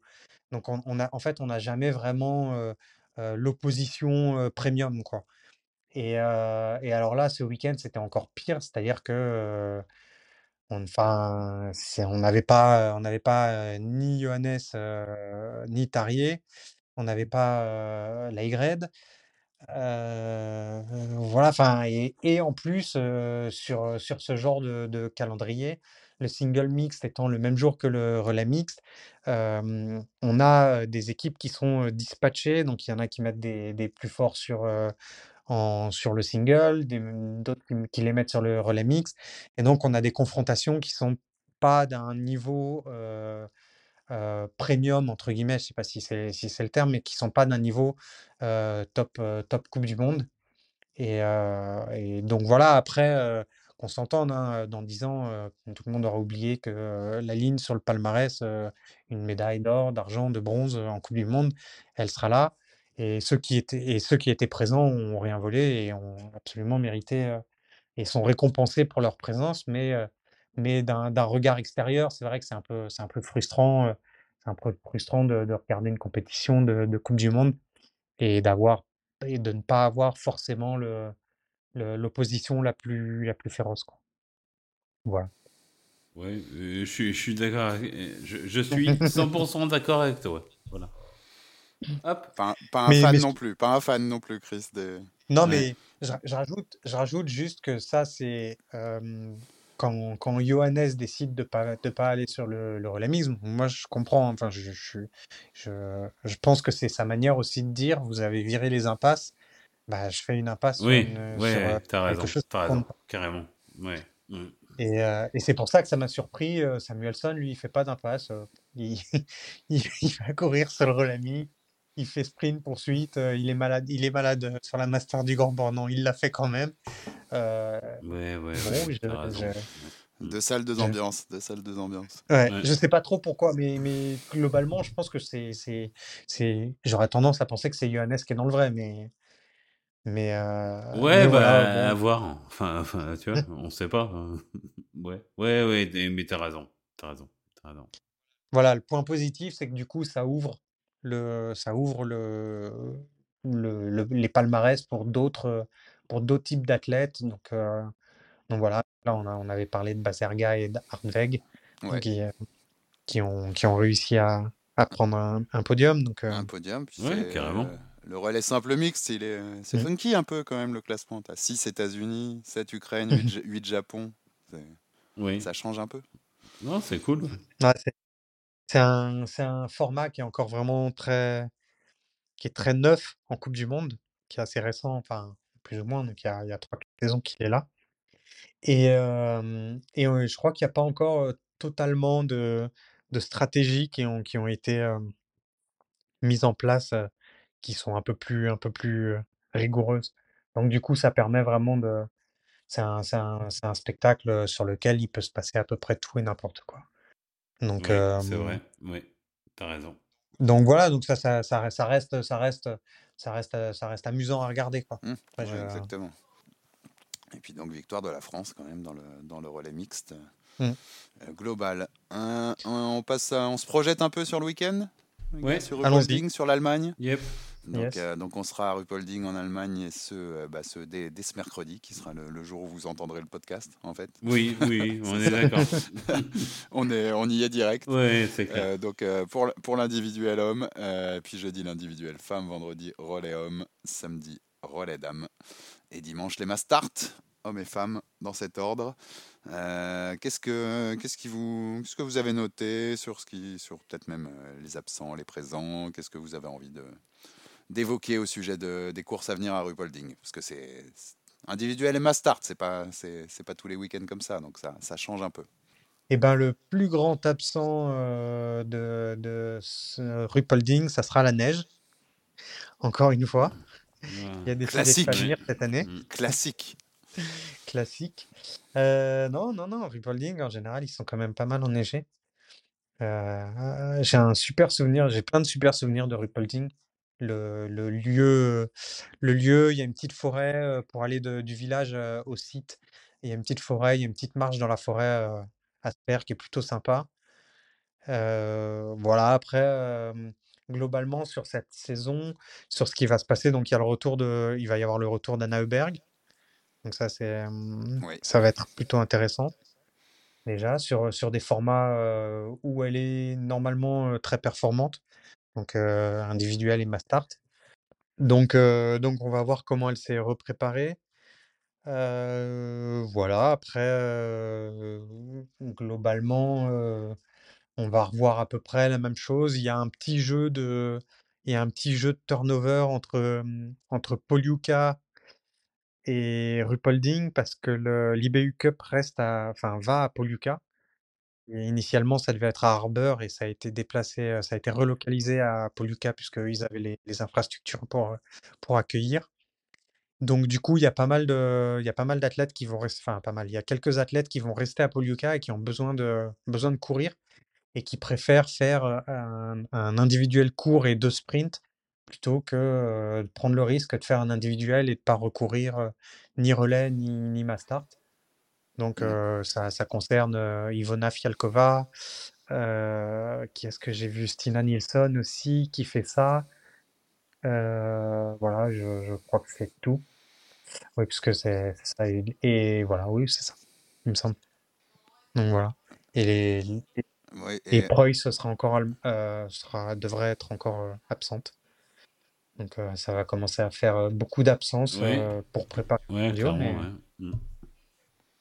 donc on, a, en fait, on n'a jamais vraiment l'opposition premium, quoi. Et, alors là, ce week-end, c'était encore pire, c'est-à-dire que enfin, on n'avait pas, on n'avait pas ni Johannes ni Tarier, on n'avait pas euh, Laigred. Euh, voilà, enfin, et, en plus, euh, sur, sur ce genre de, calendrier, le single mixte étant le même jour que le relais mixte, euh, on a des équipes qui sont dispatchées, donc il y en a qui mettent des, plus forts sur, sur le single, d'autres qui, qui les mettent sur le relais mixte, et donc on a des confrontations qui sont pas d'un niveau premium, entre guillemets, je sais pas si c'est si le terme, mais qui sont pas d'un niveau top, top Coupe du Monde. Et, donc voilà, après, qu'on s'entende, hein, dans 10 ans, tout le monde aura oublié que la ligne sur le palmarès, une médaille d'or, d'argent, de bronze en Coupe du Monde, elle sera là. Et ceux qui étaient, et ceux qui étaient présents ont rien volé et ont absolument mérité et sont récompensés pour leur présence. Mais, mais d'un regard extérieur, c'est vrai que c'est un peu, c'est un peu frustrant. euh, c'est un peu frustrant de, de regarder une compétition de, de Coupe du Monde et d'avoir et de ne pas avoir forcément le, l'opposition la plus, la plus féroce, quoi. Voilà. Ouais, je suis, je suis d'accord. avec- Je, je suis 100% d'accord avec toi. Voilà. Hop. Pas, un- pas un Mais- fan mais- non plus, pas un fan non plus, Chris. des- Non, Ouais. mais je, je rajoute, je rajoute juste que ça, c'est euh, quand, quand Johannes décide de pas, de pas aller sur le, le relais mixte, Moi, je comprends. Enfin, je, je, je, je pense que c'est sa manière aussi de dire vous avez viré les impasses. Bah, je fais une impasse sur Oui, une- sur, ouais, euh, t'as quelque raison. chose compte raison. Carrément. Ouais. Mm. Et, euh, et c'est pour ça que ça m'a surpris. euh, Samuelson, lui, il fait pas d'impasse. il, il, il va courir sur le relais Il fait sprint, poursuite. euh, il est malade, il est malade euh, sur la Master du Grand Bornand. Il l'a fait quand même. Euh, Ouais, ouais, bon, ouais, je, t'as raison. je- Deux salles, deux je- ambiances. Deux salles, deux ambiances. Ouais, Ouais. je sais pas trop pourquoi, mais, mais globalement, je pense que c'est, c'est, c'est, j'aurais tendance à penser que c'est Johannes qui est dans le vrai, mais, mais, euh, Ouais, mais bah, voilà, à bon. voir. Enfin, enfin, tu vois, on sait pas. Ouais, ouais, ouais, mais mais t'as raison. T'as raison. T'as raison. Voilà, le point positif, c'est que du coup, ça ouvre le, ça ouvre le, le, le- les palmarès pour d'autres, pour d'autres types d'athlètes. Donc, euh, donc voilà, là, on a, on avait parlé de Baserga et Ouais. qui, euh, qui ont, qui ont réussi à, à prendre un, un podium. Donc, euh, Un podium. Puis Ouais, c'est, carrément. euh, le relais simple mixte, il est, c'est Mm. funky un peu quand même le classement. T'as 6 États-Unis, 7 Ukraine, 8, Japon. C'est- Oui. Ça change un peu. Non, c'est cool. ouais, c'est un, c'est un format qui est encore vraiment très, qui est très neuf en Coupe du Monde, qui est assez récent, enfin, plus ou moins, donc il y a, 3 saisons qu'il est là. Et, et je crois qu'il n'y a pas encore totalement de, de stratégies qui ont, qui ont été mises en place, qui sont un peu plus, un peu plus rigoureuses. Donc du coup, ça permet vraiment de... C'est un, c'est un, c'est un spectacle sur lequel il peut se passer à peu près tout et n'importe quoi. Donc, Oui, euh, c'est vrai. Oui, t'as raison. donc voilà, donc ça, ça, ça, reste- ça reste, ça reste, ça reste, ça reste amusant à regarder, quoi. Mm. Après, Ouais, je- Exactement. Et puis donc victoire de la France quand même dans le, dans le relais mixte Mm. euh, global. On passe, à- on se projette un peu sur le week-end? Ouais. Sur Allons-y. Rupolding, sur l'Allemagne. Yep. Donc, Yes. euh, donc on sera à Rupolding en Allemagne et ce, euh, bah, ce dès, dès ce mercredi qui sera le, le jour où vous entendrez le podcast en fait. Oui, oui, on est d'accord. On, est, on y est direct. Ouais, c'est clair. Euh, donc euh, pour, pour l'individuel homme, euh, puis jeudi l'individuel femme, vendredi relais homme, samedi relais dame et dimanche les start hommes et femmes dans cet ordre. Euh, qu'est-ce que qu'est-ce qui vous qu'est-ce que vous avez noté sur ce qui sur peut-être même euh, les absents, les présents, qu'est-ce que vous avez envie de d'évoquer au sujet de, des courses à venir à Rupolding parce que c'est individuel et mass start, c'est pas c'est c'est pas tous les week-ends comme ça donc ça ça change un peu. Eh ben, le plus grand absent euh, de, de ce Rupolding, ça sera la neige. Encore une fois. Il a décidé de Classique. venir cette année. Mm. Classique. Classique. Euh, non, non, non. Rupolding, en général, ils sont quand même pas mal enneigés. Euh, j'ai un super souvenir, j'ai plein de super souvenirs de Rupolding. Le, le lieu, le lieu, il y a une petite forêt euh, pour aller du village euh, au site. Il y a une petite forêt, il y a une petite marche dans la forêt euh, à se faire qui est plutôt sympa. Euh, voilà, après, euh, globalement, sur cette saison, sur ce qui va se passer, donc il y a le retour de, il va y avoir le retour d'Anna Heuberg. Donc ça, c'est, Oui. ça va être plutôt intéressant. Déjà, sur, sur des formats euh, où elle est normalement euh, très performante, donc euh, individuelle et Mastart. Donc, donc, on va voir comment elle s'est repréparée. Voilà, après, globalement, on va revoir à peu près la même chose. Il y a un petit jeu de, il y a un petit jeu de turnover entre, entre Poliuka et Rupolding parce que l'IBU Cup reste à, enfin, va à Poliuka. Et initialement, ça devait être à Harbour et ça a été déplacé, euh, ça a été relocalisé à Poliuka puisqu'ils avaient les, infrastructures pour, euh, pour accueillir. Donc du coup, il y a pas mal d'athlètes qui vont rester, enfin pas mal, il y a quelques athlètes qui vont rester à Poliuka et qui ont besoin de, besoin de courir et qui préfèrent faire euh, un, un individuel court et deux sprints plutôt que euh, de prendre le risque de faire un individuel et de pas recourir euh, ni relais ni, ni mass start. Donc euh, ça, ça concerne Ivona Fialkova, qui est-ce que j'ai vu? Stina Nilsson aussi qui fait ça. Voilà, je, je crois que c'est tout. Oui, puisque c'est ça. Et, et voilà, oui, c'est ça, il me semble. Donc voilà. Et les, Oui, et et, Preuss sera encore, euh, sera, devrait être encore euh, absente. Donc euh, ça va commencer à faire euh, beaucoup d'absences euh, pour préparer. Ouais, mais- ouais. Mm.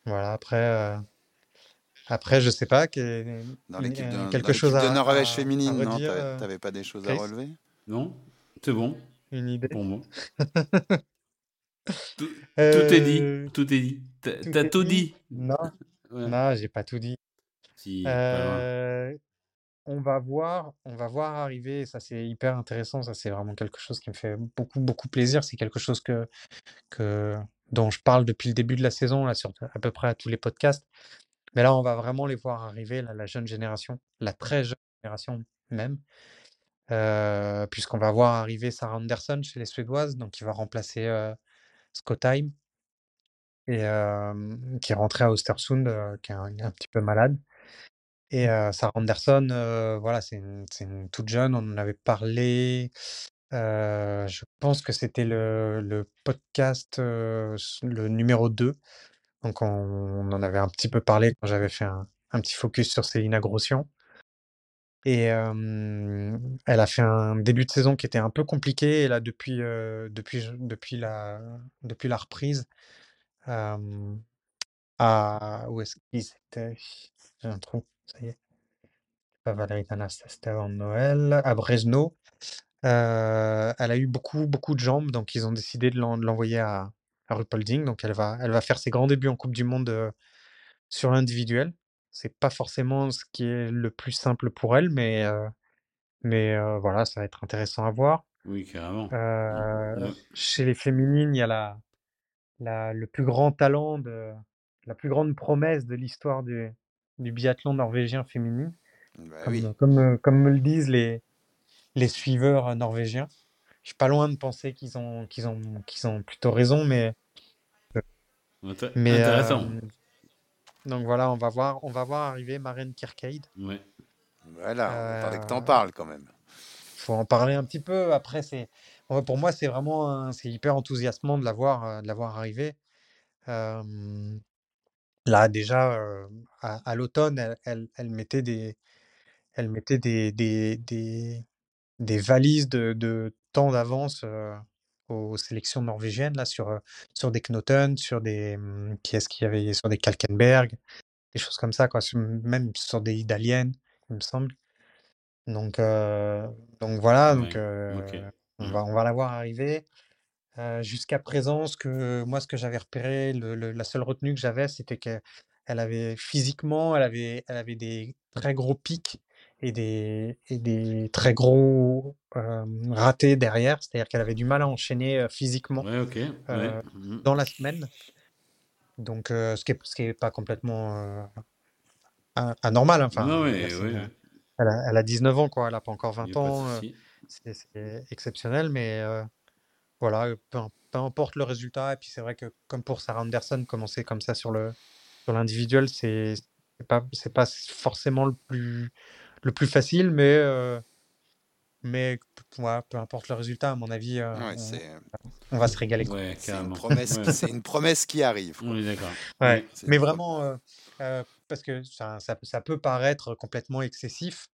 Voilà, après, euh, après je sais pas, que- dans l'équipe de, dans quelque l'équipe chose de à, Norvège à- à féminine, non T'avais pas des choses à relever? Non C'est bon une idée? pour moi. Tout, tout est dit. Tout est dit. T'as tout dit? dit? Non. ouais. Non, j'ai pas tout dit. Si. Euh, on va voir, arriver, ça c'est hyper intéressant, ça c'est vraiment quelque chose qui me fait beaucoup, beaucoup plaisir. C'est quelque chose que, dont je parle depuis le début de la saison, là, à peu près à tous les podcasts. Mais là, on va vraiment les voir arriver, la jeune génération, la très jeune génération même. Euh, puisqu'on va voir arriver Sarah Anderson chez les Suédoises, donc qui va remplacer euh, euh, qui est rentré à Östersund, euh, qui est un petit peu malade. Et Sarah Anderson, voilà, c'est une, toute jeune, on en avait parlé. je pense que c'était le, podcast, le numéro 2. Donc on, en avait un petit peu parlé quand j'avais fait un, petit focus sur Célina Grossian. Et elle a fait un début de saison qui était un peu compliqué. Et là, depuis, depuis, depuis, la, depuis la reprise, à, où est-ce qu'ils étaient? J'ai un trou, ça y est. Pas Valérie c'était avant Noël. À Brezno, euh, elle a eu beaucoup, beaucoup de jambes, donc ils ont décidé de l'en- de l'envoyer à, à Rupolding. Donc elle va, elle va faire ses grands débuts en Coupe du Monde euh, sur l'individuel. C'est pas forcément ce qui est le plus simple pour elle, mais, euh, mais euh, voilà, ça va être intéressant à voir. Oui, carrément. Euh, Ouais. chez les féminines, il y a la, la, le plus grand talent, de, la plus grande promesse de l'histoire du, du biathlon norvégien féminin, Bah comme, oui. comme, euh, comme me le disent les, les suiveurs euh, norvégiens. Je suis pas loin de penser qu'ils ont, qu'ils ont, qu'ils ont plutôt raison, mais, Inté- mais Intéressant. euh, donc voilà, on va voir, on va voir arriver Maren Kirkeid. Ouais. Voilà, on parlait que t'en Euh, parles quand même. faut en parler un petit peu. Après, c'est pour moi, c'est vraiment un- c'est hyper enthousiasmant de la voir, euh, de la voir arriver. Euh, là, déjà, euh, à, à l'automne, elle, elle, elle mettait des, elle mettait des, des, des, des valises de, de temps d'avance euh, aux sélections norvégiennes là sur euh, sur des Knoten, sur des hum, qui est-ce qu'il y avait sur des Kalkenberg, des choses comme ça quoi, sur- même sur des Idaliennes, il me semble. Donc donc voilà, donc Ouais. euh, Ok. on Mm. va on va la voir arriver. Euh, jusqu'à présent, ce que moi, ce que j'avais repéré, le- le- la seule retenue que j'avais, c'était qu'elle avait physiquement, elle avait, elle avait des très gros pics et des, et des très gros euh, ratés derrière. C'est-à-dire qu'elle avait du mal à enchaîner physiquement Ouais, ok. Ouais. euh, Mm. dans la semaine. Donc, euh, ce qui est, ce qui est pas complètement euh, anormal. hein. Enfin, Non, ouais, ouais. elle a, elle a 19 ans, quoi. Elle a pas encore Il 20 n'y a pas de ans. euh, c'est exceptionnel, mais voilà, peu, peu importe le résultat. Et puis c'est vrai que comme pour Sarah Anderson, commencer comme ça sur le sur l'individuel, c'est c'est pas c'est pas forcément le plus le plus facile, mais euh, mais ouais, peu importe le résultat, à mon avis, euh, Ouais, on, va se régaler. Ouais, c'est une carrément. promesse, Ouais. c'est une promesse qui arrive. quoi. On est d'accord. Ouais, Ouais. C'est mais vraiment, euh, euh, parce que ça, ça, ça peut paraître complètement excessif,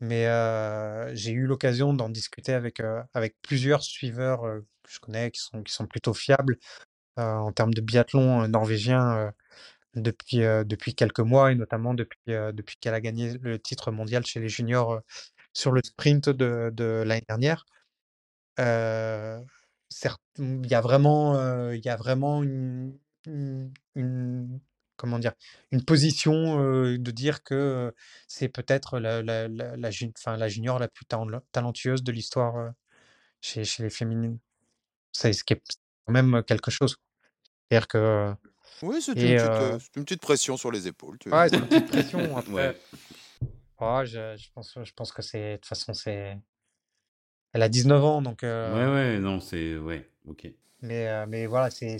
mais euh, j'ai eu l'occasion d'en discuter avec, euh, avec plusieurs suiveurs euh, je connais qui sont, qui sont plutôt fiables euh, en termes de biathlon euh, norvégien euh, depuis, depuis quelques mois et notamment depuis, depuis qu'elle a gagné le titre mondial chez les juniors sur le sprint de, de l'année dernière. Il y a vraiment, y a vraiment une, une, comment dire, une position de dire que c'est peut-être la, la, la, la, junior la plus talent- talentueuse de l'histoire chez, chez les féminines. C'est ce qui est quand même quelque chose. C'est-à-dire que Oui, c'est une, euh, une petite pression sur les épaules. tu- ouais, c'est une petite pression. Après, Ouais. ouais, je, je pense, je pense que c'est de toute façon c'est, elle a 19 ans donc. euh, Ouais, ouais, non, c'est. Ouais, ok. Mais, euh, mais voilà, c'est,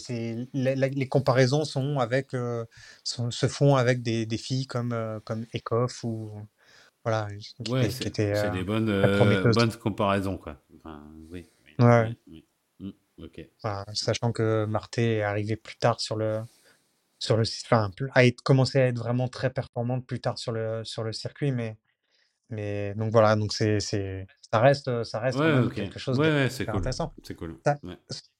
les, les comparaisons sont avec, sont- se font avec des, des filles comme, comme Ekoff ou voilà, qui, Ouais, c'est des bonnes, bonnes comparaisons, quoi. Enfin, oui. oui, Ouais, oui, oui. Mm, ok. voilà, sachant que Marté est arrivée plus tard sur le, sur le, enfin, a été- commencé à être vraiment très performante plus tard sur le, sur le circuit, mais, mais donc voilà, donc c'est, c'est, ça reste, ça reste Ouais, même ok. quelque chose Ouais, de ouais, c'est cool. intéressant. C'est cool. Ça-.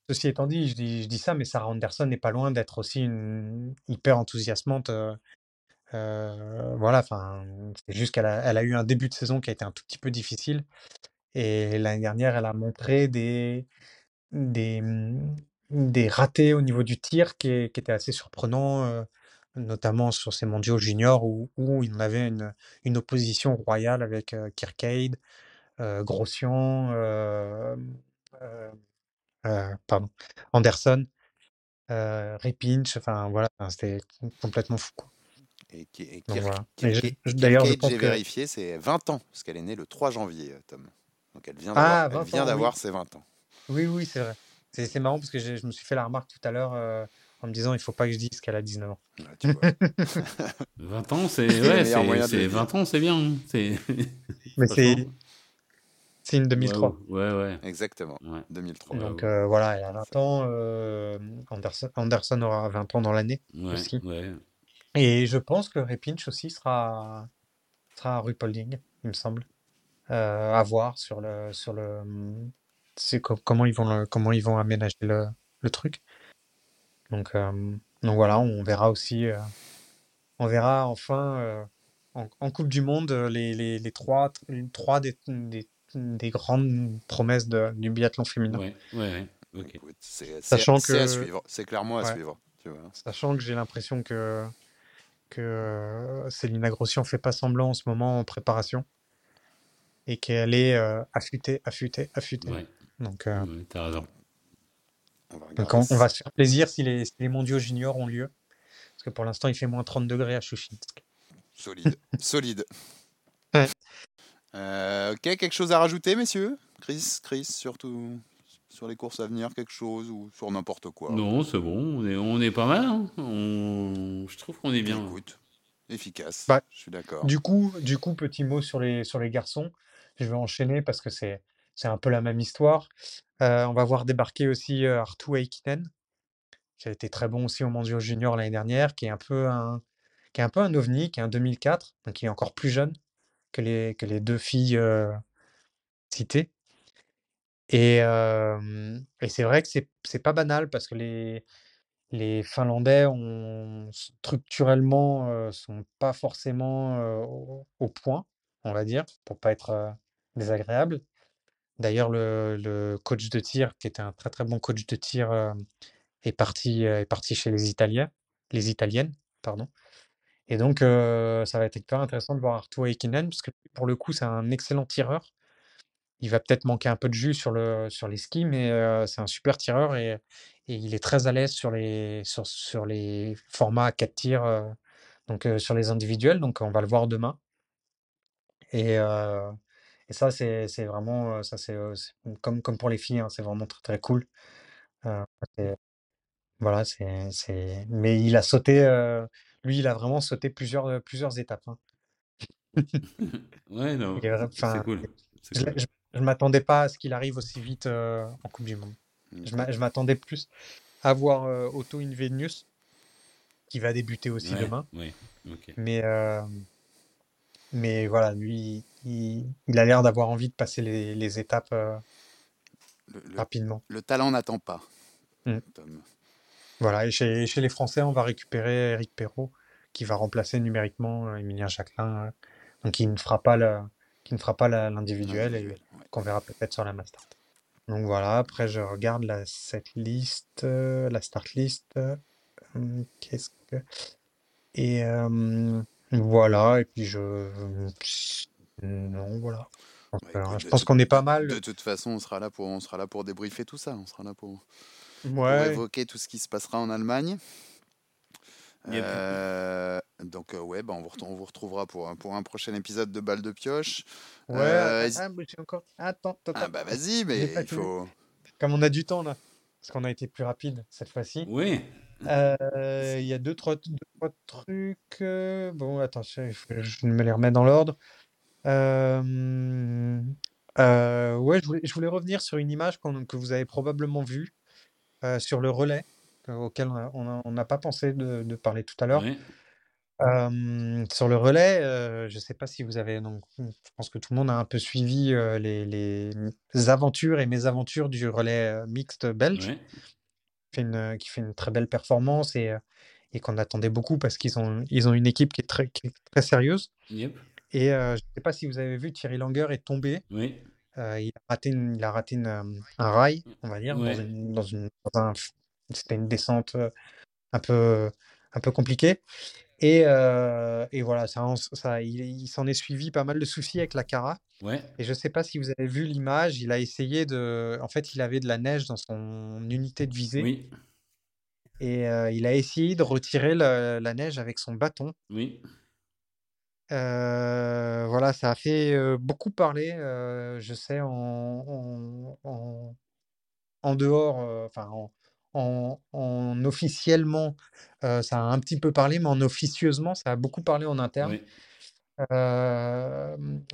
Ceci étant dit, je dis, je dis ça, mais Sarah Anderson n'est pas loin d'être aussi une hyper enthousiasmante. euh, euh, voilà, enfin, c'est juste qu'elle a, elle a eu un début de saison qui a été un tout petit peu difficile. Et l'année dernière, elle a montré des, des, hum, des ratés au niveau du tir qui, est- qui étaient assez surprenants. euh, notamment sur ces mondiaux juniors où, où il avait une, une opposition royale avec euh, Kirkade, euh, Grossian, euh, euh, euh, pardon, Anderson, euh, Repinch, enfin voilà, enfin, c'était complètement fou. quoi. Et, qui- et Donc Kirk- voilà. Mais je- Kirk- je- D'ailleurs, je Kirkade, pense j'ai que vérifié, c'est 20 ans, parce qu'elle est née le 3 janvier, euh, Tom. Donc elle vient Ah, d'avoir 20 elle vient ans, d'avoir oui. ses 20 ans. Oui, oui, c'est vrai. C'est c'est marrant parce que j'ai- je me suis fait la remarque tout à l'heure euh, en me disant il faut pas que je dise qu'elle a 19 ans. Ouais, tu vois. 20 ans, c'est ouais, de le c'est- dire. 20 ans, c'est bien. hein. C'est Mais c'est c'est une 2003. Ouais, ouais. Exactement, ouais. 2003. Ouais, Donc ouais. euh, voilà, elle a 20 ans. euh, Anderson, Anderson aura 20 ans dans l'année Ouais, aussi. ouais. Et je pense que Repinch aussi sera, sera à Rupolding, il me semble. Euh, à voir sur le, sur le, c'est co- comment ils vont le- comment ils vont aménager le, le truc. Donc, euh, donc voilà, on verra aussi, euh, on verra enfin euh, en, en Coupe du Monde les, les, les trois, trois des, des, des grandes promesses de- du biathlon féminin. Ouais, ouais, c'est c'est- à suivre, clairement à Ouais. suivre. Tu vois. Sachant que j'ai l'impression que, que Célina Grossian fait pas semblant en ce moment en préparation et qu'elle est euh, affûtée, affûtée, affûtée. Ouais, Donc, euh, raison. On va donc regarder on, on va ça. se faire plaisir si les, si les mondiaux juniors ont lieu. Parce que pour l'instant, il fait moins 30 degrés à Chouchinsk. Solide, solide. Ouais. Euh, ok, quelque chose à rajouter, messieurs? Chris, Chris, surtout sur les courses à venir, quelque chose ou sur n'importe quoi? Non, c'est bon, on est, on est pas mal. hein. On... Je trouve qu'on est bien. Écoute, efficace. Bah, je suis d'accord. Du coup, du coup, petit mot sur les, sur les garçons. Je vais enchaîner parce que c'est, c'est un peu la même histoire. On va voir débarquer aussi Artu Heikkinen, qui a été très bon aussi au Mondiaux Junior l'année dernière, qui est un peu un, qui est un peu un ovni, qui est un 2004, donc il est encore plus jeune que les, que les deux filles citées. Et, et c'est vrai que c'est, pas banal parce que les, les Finlandais ont structurellement euh, sont pas forcément au, au point, on va dire, pour pas être désagréable. D'ailleurs, le, coach de tir, qui était un très très bon coach de tir, euh, est parti euh, est parti chez les Italiens, les Italiennes, pardon. Et donc, euh, ça va être hyper intéressant de voir Arttu Heikkinen, parce que pour le coup, c'est un excellent tireur. Il va peut-être manquer un peu de jus sur le sur les skis, mais c'est un super tireur et, et il est très à l'aise sur les formats à 4 tirs, donc sur les individuels. Donc, on va le voir demain. Et, et ça, c'est vraiment ça, c'est comme comme pour les filles, hein, c'est vraiment très très cool. Euh, voilà, c'est. Mais il a sauté, euh, lui, il a vraiment sauté plusieurs plusieurs étapes. hein. Ouais, non, c'est cool. Je, cool. je, je m'attendais pas à ce qu'il arrive aussi vite euh, en Coupe du Monde. Je m'a- je m'attendais plus à voir Otto Invenius, qui va débuter aussi Ouais, demain. ouais. Mais, mais voilà, lui, il, il a l'air d'avoir envie de passer les, les étapes euh, Le, le- rapidement. le talent n'attend pas, Mm. Tom. Voilà, et chez, chez les Français, on va récupérer Eric Perrault, qui va remplacer numériquement euh, Emilien Jacquelin, euh, donc qui ne fera pas la, qui ne fera pas la- l'individuel et ouais. qu'on verra peut-être sur la master. Donc voilà, après je regarde la cette liste, euh, la start list. euh, hum, Qu'est-ce que et euh, voilà et puis je non voilà. Je pense Bah, écoute, je de pense qu'on est pas mal. De toute façon, on sera là pour, on sera là pour débriefer tout ça. On sera là pour, évoquer tout ce qui se passera en Allemagne. Euh, donc euh, ouais, bah, on, vous on vous retrouvera pour, un- pour un prochain épisode de Balle de Pioche. Ouais. Euh, ah, ah, mais encore. Attends, attends, Ah bah vas-y, mais il fini. faut. Comme on a du temps là, parce qu'on a été plus rapide cette fois-ci. Oui, Euh, Il y a deux trois, deux, trois trucs. euh, Bon, attends, je, je me les remets dans l'ordre. Euh, euh, ouais, je voulais, je voulais revenir sur une image que vous avez probablement vue euh, sur le relais, auquel on n'a pas pensé de, de parler tout à l'heure. sur le relais, je ne sais pas si vous avez, donc, je pense que tout le monde a un peu suivi les, les aventures et mésaventures du relais mixte belge ouais. fait une, qui fait une très belle performance et, et qu'on attendait beaucoup parce qu'ils ont, ils ont une équipe qui est très, qui est très sérieuse. Yep. Et euh, je ne sais pas si vous avez vu, Thierry Langer est tombé. Oui. Euh, il a raté, une- il a raté une, un rail, on va dire, Ouais. dans une, dans une, dans un, c'était une descente un peu, un peu compliqué. Et, euh, et voilà, ça, ça, il, il s'en est suivi pas mal de soucis avec la Cara. Ouais. Et je sais pas si vous avez vu l'image, il a essayé de... En fait, il avait de la neige dans son unité de visée. Oui. Et euh, il a essayé de retirer la, la neige avec son bâton. Oui. Euh, voilà, ça a fait euh, beaucoup parler, euh, je sais, en, en, en, en dehors, enfin, en, en, en officiellement, ça a un petit peu parlé, mais en officieusement, ça a beaucoup parlé en interne. Oui.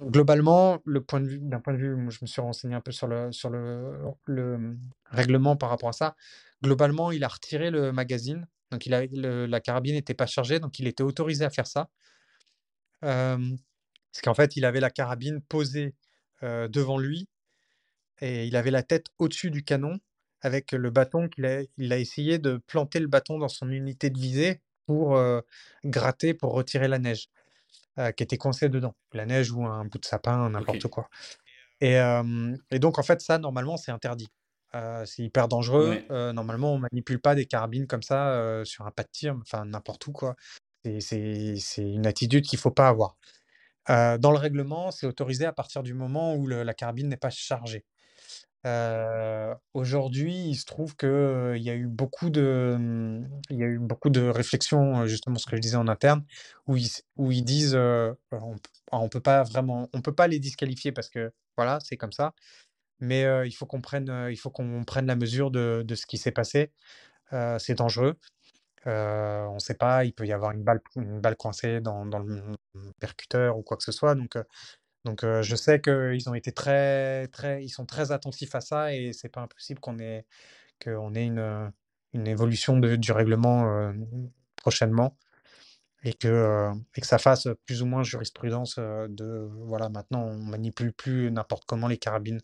Globalement, le point de vue, d'un point de vue, moi, je me suis renseigné un peu sur le, sur le, le règlement par rapport à ça. Globalement, il a retiré le magazine, donc il a, le- la carabine n'était pas chargée, donc il était autorisé à faire ça. Euh, parce qu'en fait, il avait la carabine posée euh, devant lui et il avait la tête au-dessus du canon avec le bâton qu'il a, il a essayé de planter le bâton dans son unité de visée pour euh, gratter, pour retirer la neige euh, qui était coincée dedans. La neige ou un bout de sapin, n'importe quoi. Et, euh, et donc, en fait, ça, normalement, c'est interdit. C'est hyper dangereux. Ouais. Normalement, on manipule pas des carabines comme ça sur un pas de tir, enfin n'importe où, quoi. C'est- une attitude qu'il faut pas avoir. Dans le règlement, c'est autorisé à partir du moment où la carabine n'est pas chargée. Aujourd'hui, il se trouve que euh, il y a eu beaucoup de, il y a eu beaucoup de réflexions, justement ce que je disais en interne, où ils, disent, euh, on, p- on peut pas vraiment, on peut pas les disqualifier parce que voilà, c'est comme ça. Mais il faut qu'on prenne, prenne la mesure de, ce qui s'est passé. C'est dangereux. Euh, on ne sait pas, il peut y avoir une balle, une balle coincée dans, dans le percuteur ou quoi que ce soit. Donc, euh, donc euh, je sais qu'ils ont été très, très, ils sont très attentifs à ça et c'est pas impossible qu'on ait, ait une, une évolution du règlement prochainement et que, et que ça fasse plus ou moins jurisprudence de, voilà, maintenant on manipule plus n'importe comment les carabines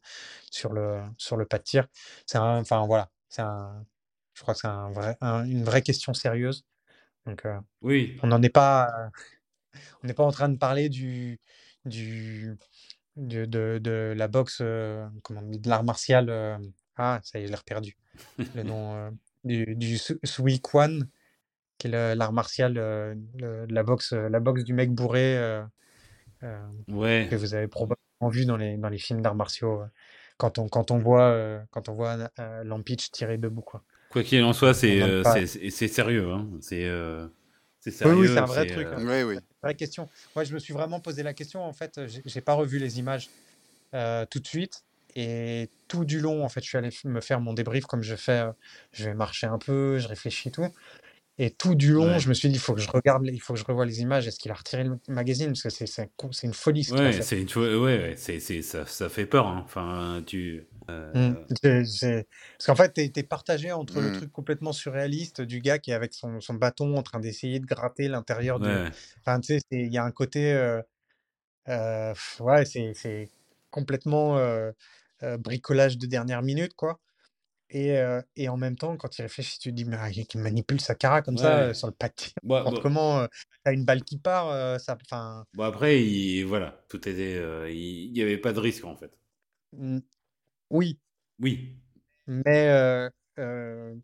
sur le, sur le pas de tir. C'est enfin voilà, c'est un, je crois que c'est un vrai, un- une vraie question sérieuse. Donc euh, Oui. on n'en est pas, on n'est pas en train de parler du, du, de, de, de la boxe, euh, comment, dit, de l'art martial. euh, ah, ça y est, je l'ai perdu. Le nom euh, du, du Su- Sui Kwan, qui est l'art martial, euh, le- la boxe, euh, la boxe du mec bourré euh, euh, que Ouais. vous avez probablement vu dans les, dans les films d'arts martiaux. euh, quand on, quand on voit, euh, quand on voit euh, Lampitch tirer debout, quoi. Quoi qu'il en soit, c'est euh, sérieux. Hein. C'est euh, c'est Oui, oui, c'est sérieux. un vrai truc. euh, hein. Oui, oui. Vraie question. Moi, je me suis vraiment posé la question. En fait, j'ai pas revu les images euh, tout de suite. Et tout du long, en fait, je suis allé me faire mon débrief comme je fais. euh, je vais marcher un peu, je réfléchis et tout. Et tout du long, ouais. je me suis dit, il faut que je regarde, il faut que je revoie les images. Est-ce qu'il a retiré le magazine? Parce que c'est une folie ce Ouais, fait. une ouais, ouais, c'est c'est ça, ça fait peur. hein. Enfin, tu. Euh, Mm. J'ai- j'ai- Parce qu'en fait, t'es es partagé entre le Mm. truc complètement surréaliste du gars qui est avec son, son bâton en train d'essayer de gratter l'intérieur du. ouais. Enfin, tu sais, c'est- il y a un côté. euh, euh, ouais, c'est complètement euh, euh, bricolage de dernière minute, quoi. Et, euh, et en même temps, quand il réfléchit, tu te dis, mais ah, il il manipule sa cara comme ça euh, Ouais. sur le. Bon, N'importe bon, comment, euh, t'as une balle qui part, euh, ça. Enfin, bon, après, il, voilà, tout était. euh, il n'y avait pas de risque en fait. Oui, Oui. mais euh, euh,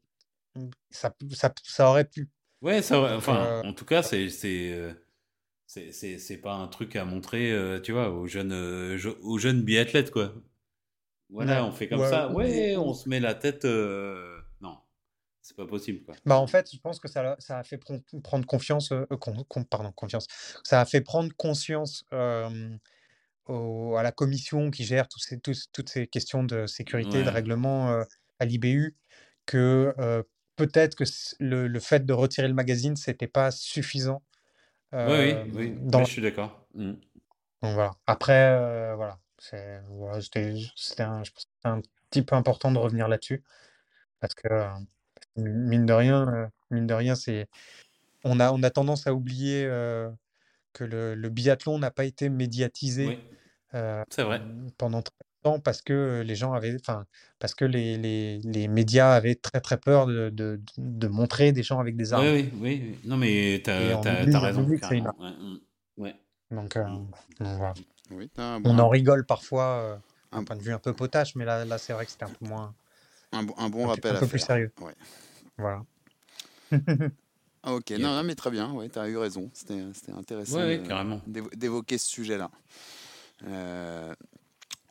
ça, ça, ça aurait pu. Ouais, ça, enfin, euh, en tout cas, c'est c'est c'est c'est c'est pas un truc à montrer, tu vois, aux jeunes je- aux jeunes biathlètes quoi. Voilà, on fait comme ouais, ça. ou- Ouais, on se met la tête. euh, Non, c'est pas possible quoi. Bah en fait, je pense que ça, ça a fait prendre confiance, euh, con- con- pardon, confiance. Ça a fait prendre conscience euh, au- à la commission qui gère ces, toutes ces questions de sécurité, de Ouais. règlement euh, à l'IBU, que euh, peut-être que le, le fait de retirer le magazine, c'était pas suffisant. Oui, euh, oui, oui, dans... Je suis d'accord. Mm. Donc voilà. Après, voilà. C'était, un, un petit peu important de revenir là-dessus. Parce que, mine de rien, mine de rien, c'est, on a, on a tendance à oublier que le, le biathlon n'a pas été médiatisé Oui, euh, c'est vrai. pendant très longtemps parce que les gens avaient, enfin, parce que les, les, les médias avaient très très peur de, de, de montrer des gens avec des armes. oui, oui. oui. Non, mais t'as on t'as oublie, t'as on raison, oublie que c'est une carrément. arme. Ouais, mm. ouais. Donc, euh, Mm. donc voilà. Oui, On en rigole parfois euh, d'un un, point de vue un peu potache, mais là, là c'est vrai que c'était un peu moins, un bon- un bon un, rappel un à peu plus faire. sérieux. Ouais. Voilà. Ok, Yep. non, non, mais très bien, ouais, tu as eu raison. C'était c'était intéressant Ouais, d'évoquer ce sujet-là. Euh,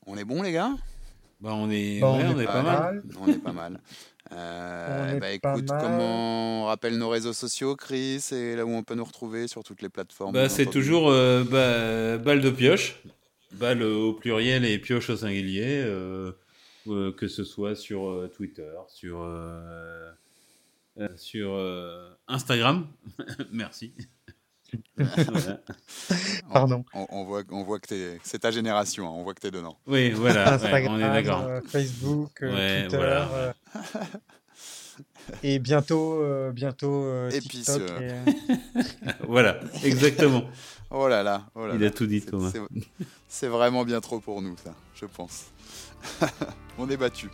on est bon, les gars? Bah, on est, Bon, ouais, on on est est pas pas mal. mal. On est pas mal. Euh, On bah est pas écoute, mal. comment on rappelle nos réseaux sociaux, Chris, et là où on peut nous retrouver sur toutes les plateformes Bah, c'est toujours euh, bah, balle de pioche, balle au pluriel et pioche au singulier, euh, euh, que ce soit sur euh, Twitter, sur, euh, euh, sur euh, Instagram. Merci. Voilà. Pardon. On, on voit, on voit que t'es- c'est ta génération, hein, on voit que tu es dedans. Oui, voilà, ouais, Instagram, on est d'accord. euh, Facebook, euh, Ouais, Twitter. voilà. euh, et bientôt, euh, bientôt euh, Et puis, TikTok. et- Voilà, exactement. Oh là là, oh là Il là. a tout dit, Thomas. c'est- C'est vraiment bien trop pour nous, ça, je pense. on est battu.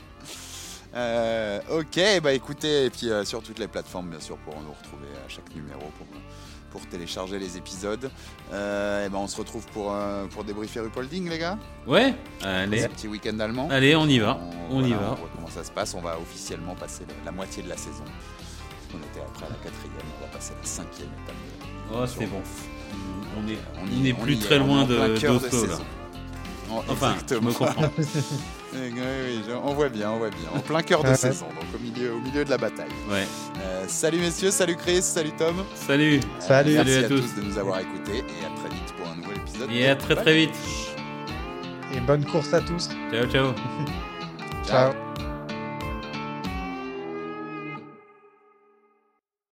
Ok, bah écoutez, et puis euh, sur toutes les plateformes, bien sûr, pour nous retrouver à chaque numéro pour, pour télécharger les épisodes. Euh, et ben on se retrouve pour, euh, pour débriefer Rupolding, les gars. Ouais, allez, Ce petit week-end allemand. allez, on y va. On y voilà, va. On voit comment ça se passe. On va officiellement passer la, la moitié de la saison. On était après la quatrième, on va passer à la cinquième étape. de- Oh, c'est bon. On est, On on n'est plus y très est loin de de là. saison. Oh, Enfin, je me comprends. Oui, on voit bien, on voit bien. En plein cœur de saison, donc au milieu, au milieu de la bataille. Ouais. Euh, salut messieurs, salut Chris, salut Tom. Salut. Euh, Salut. merci Salut à à, tous. de nous avoir écoutés et à très vite pour un nouvel épisode. Et à très très vite. Et bonne course à tous. Ciao, ciao. Ciao.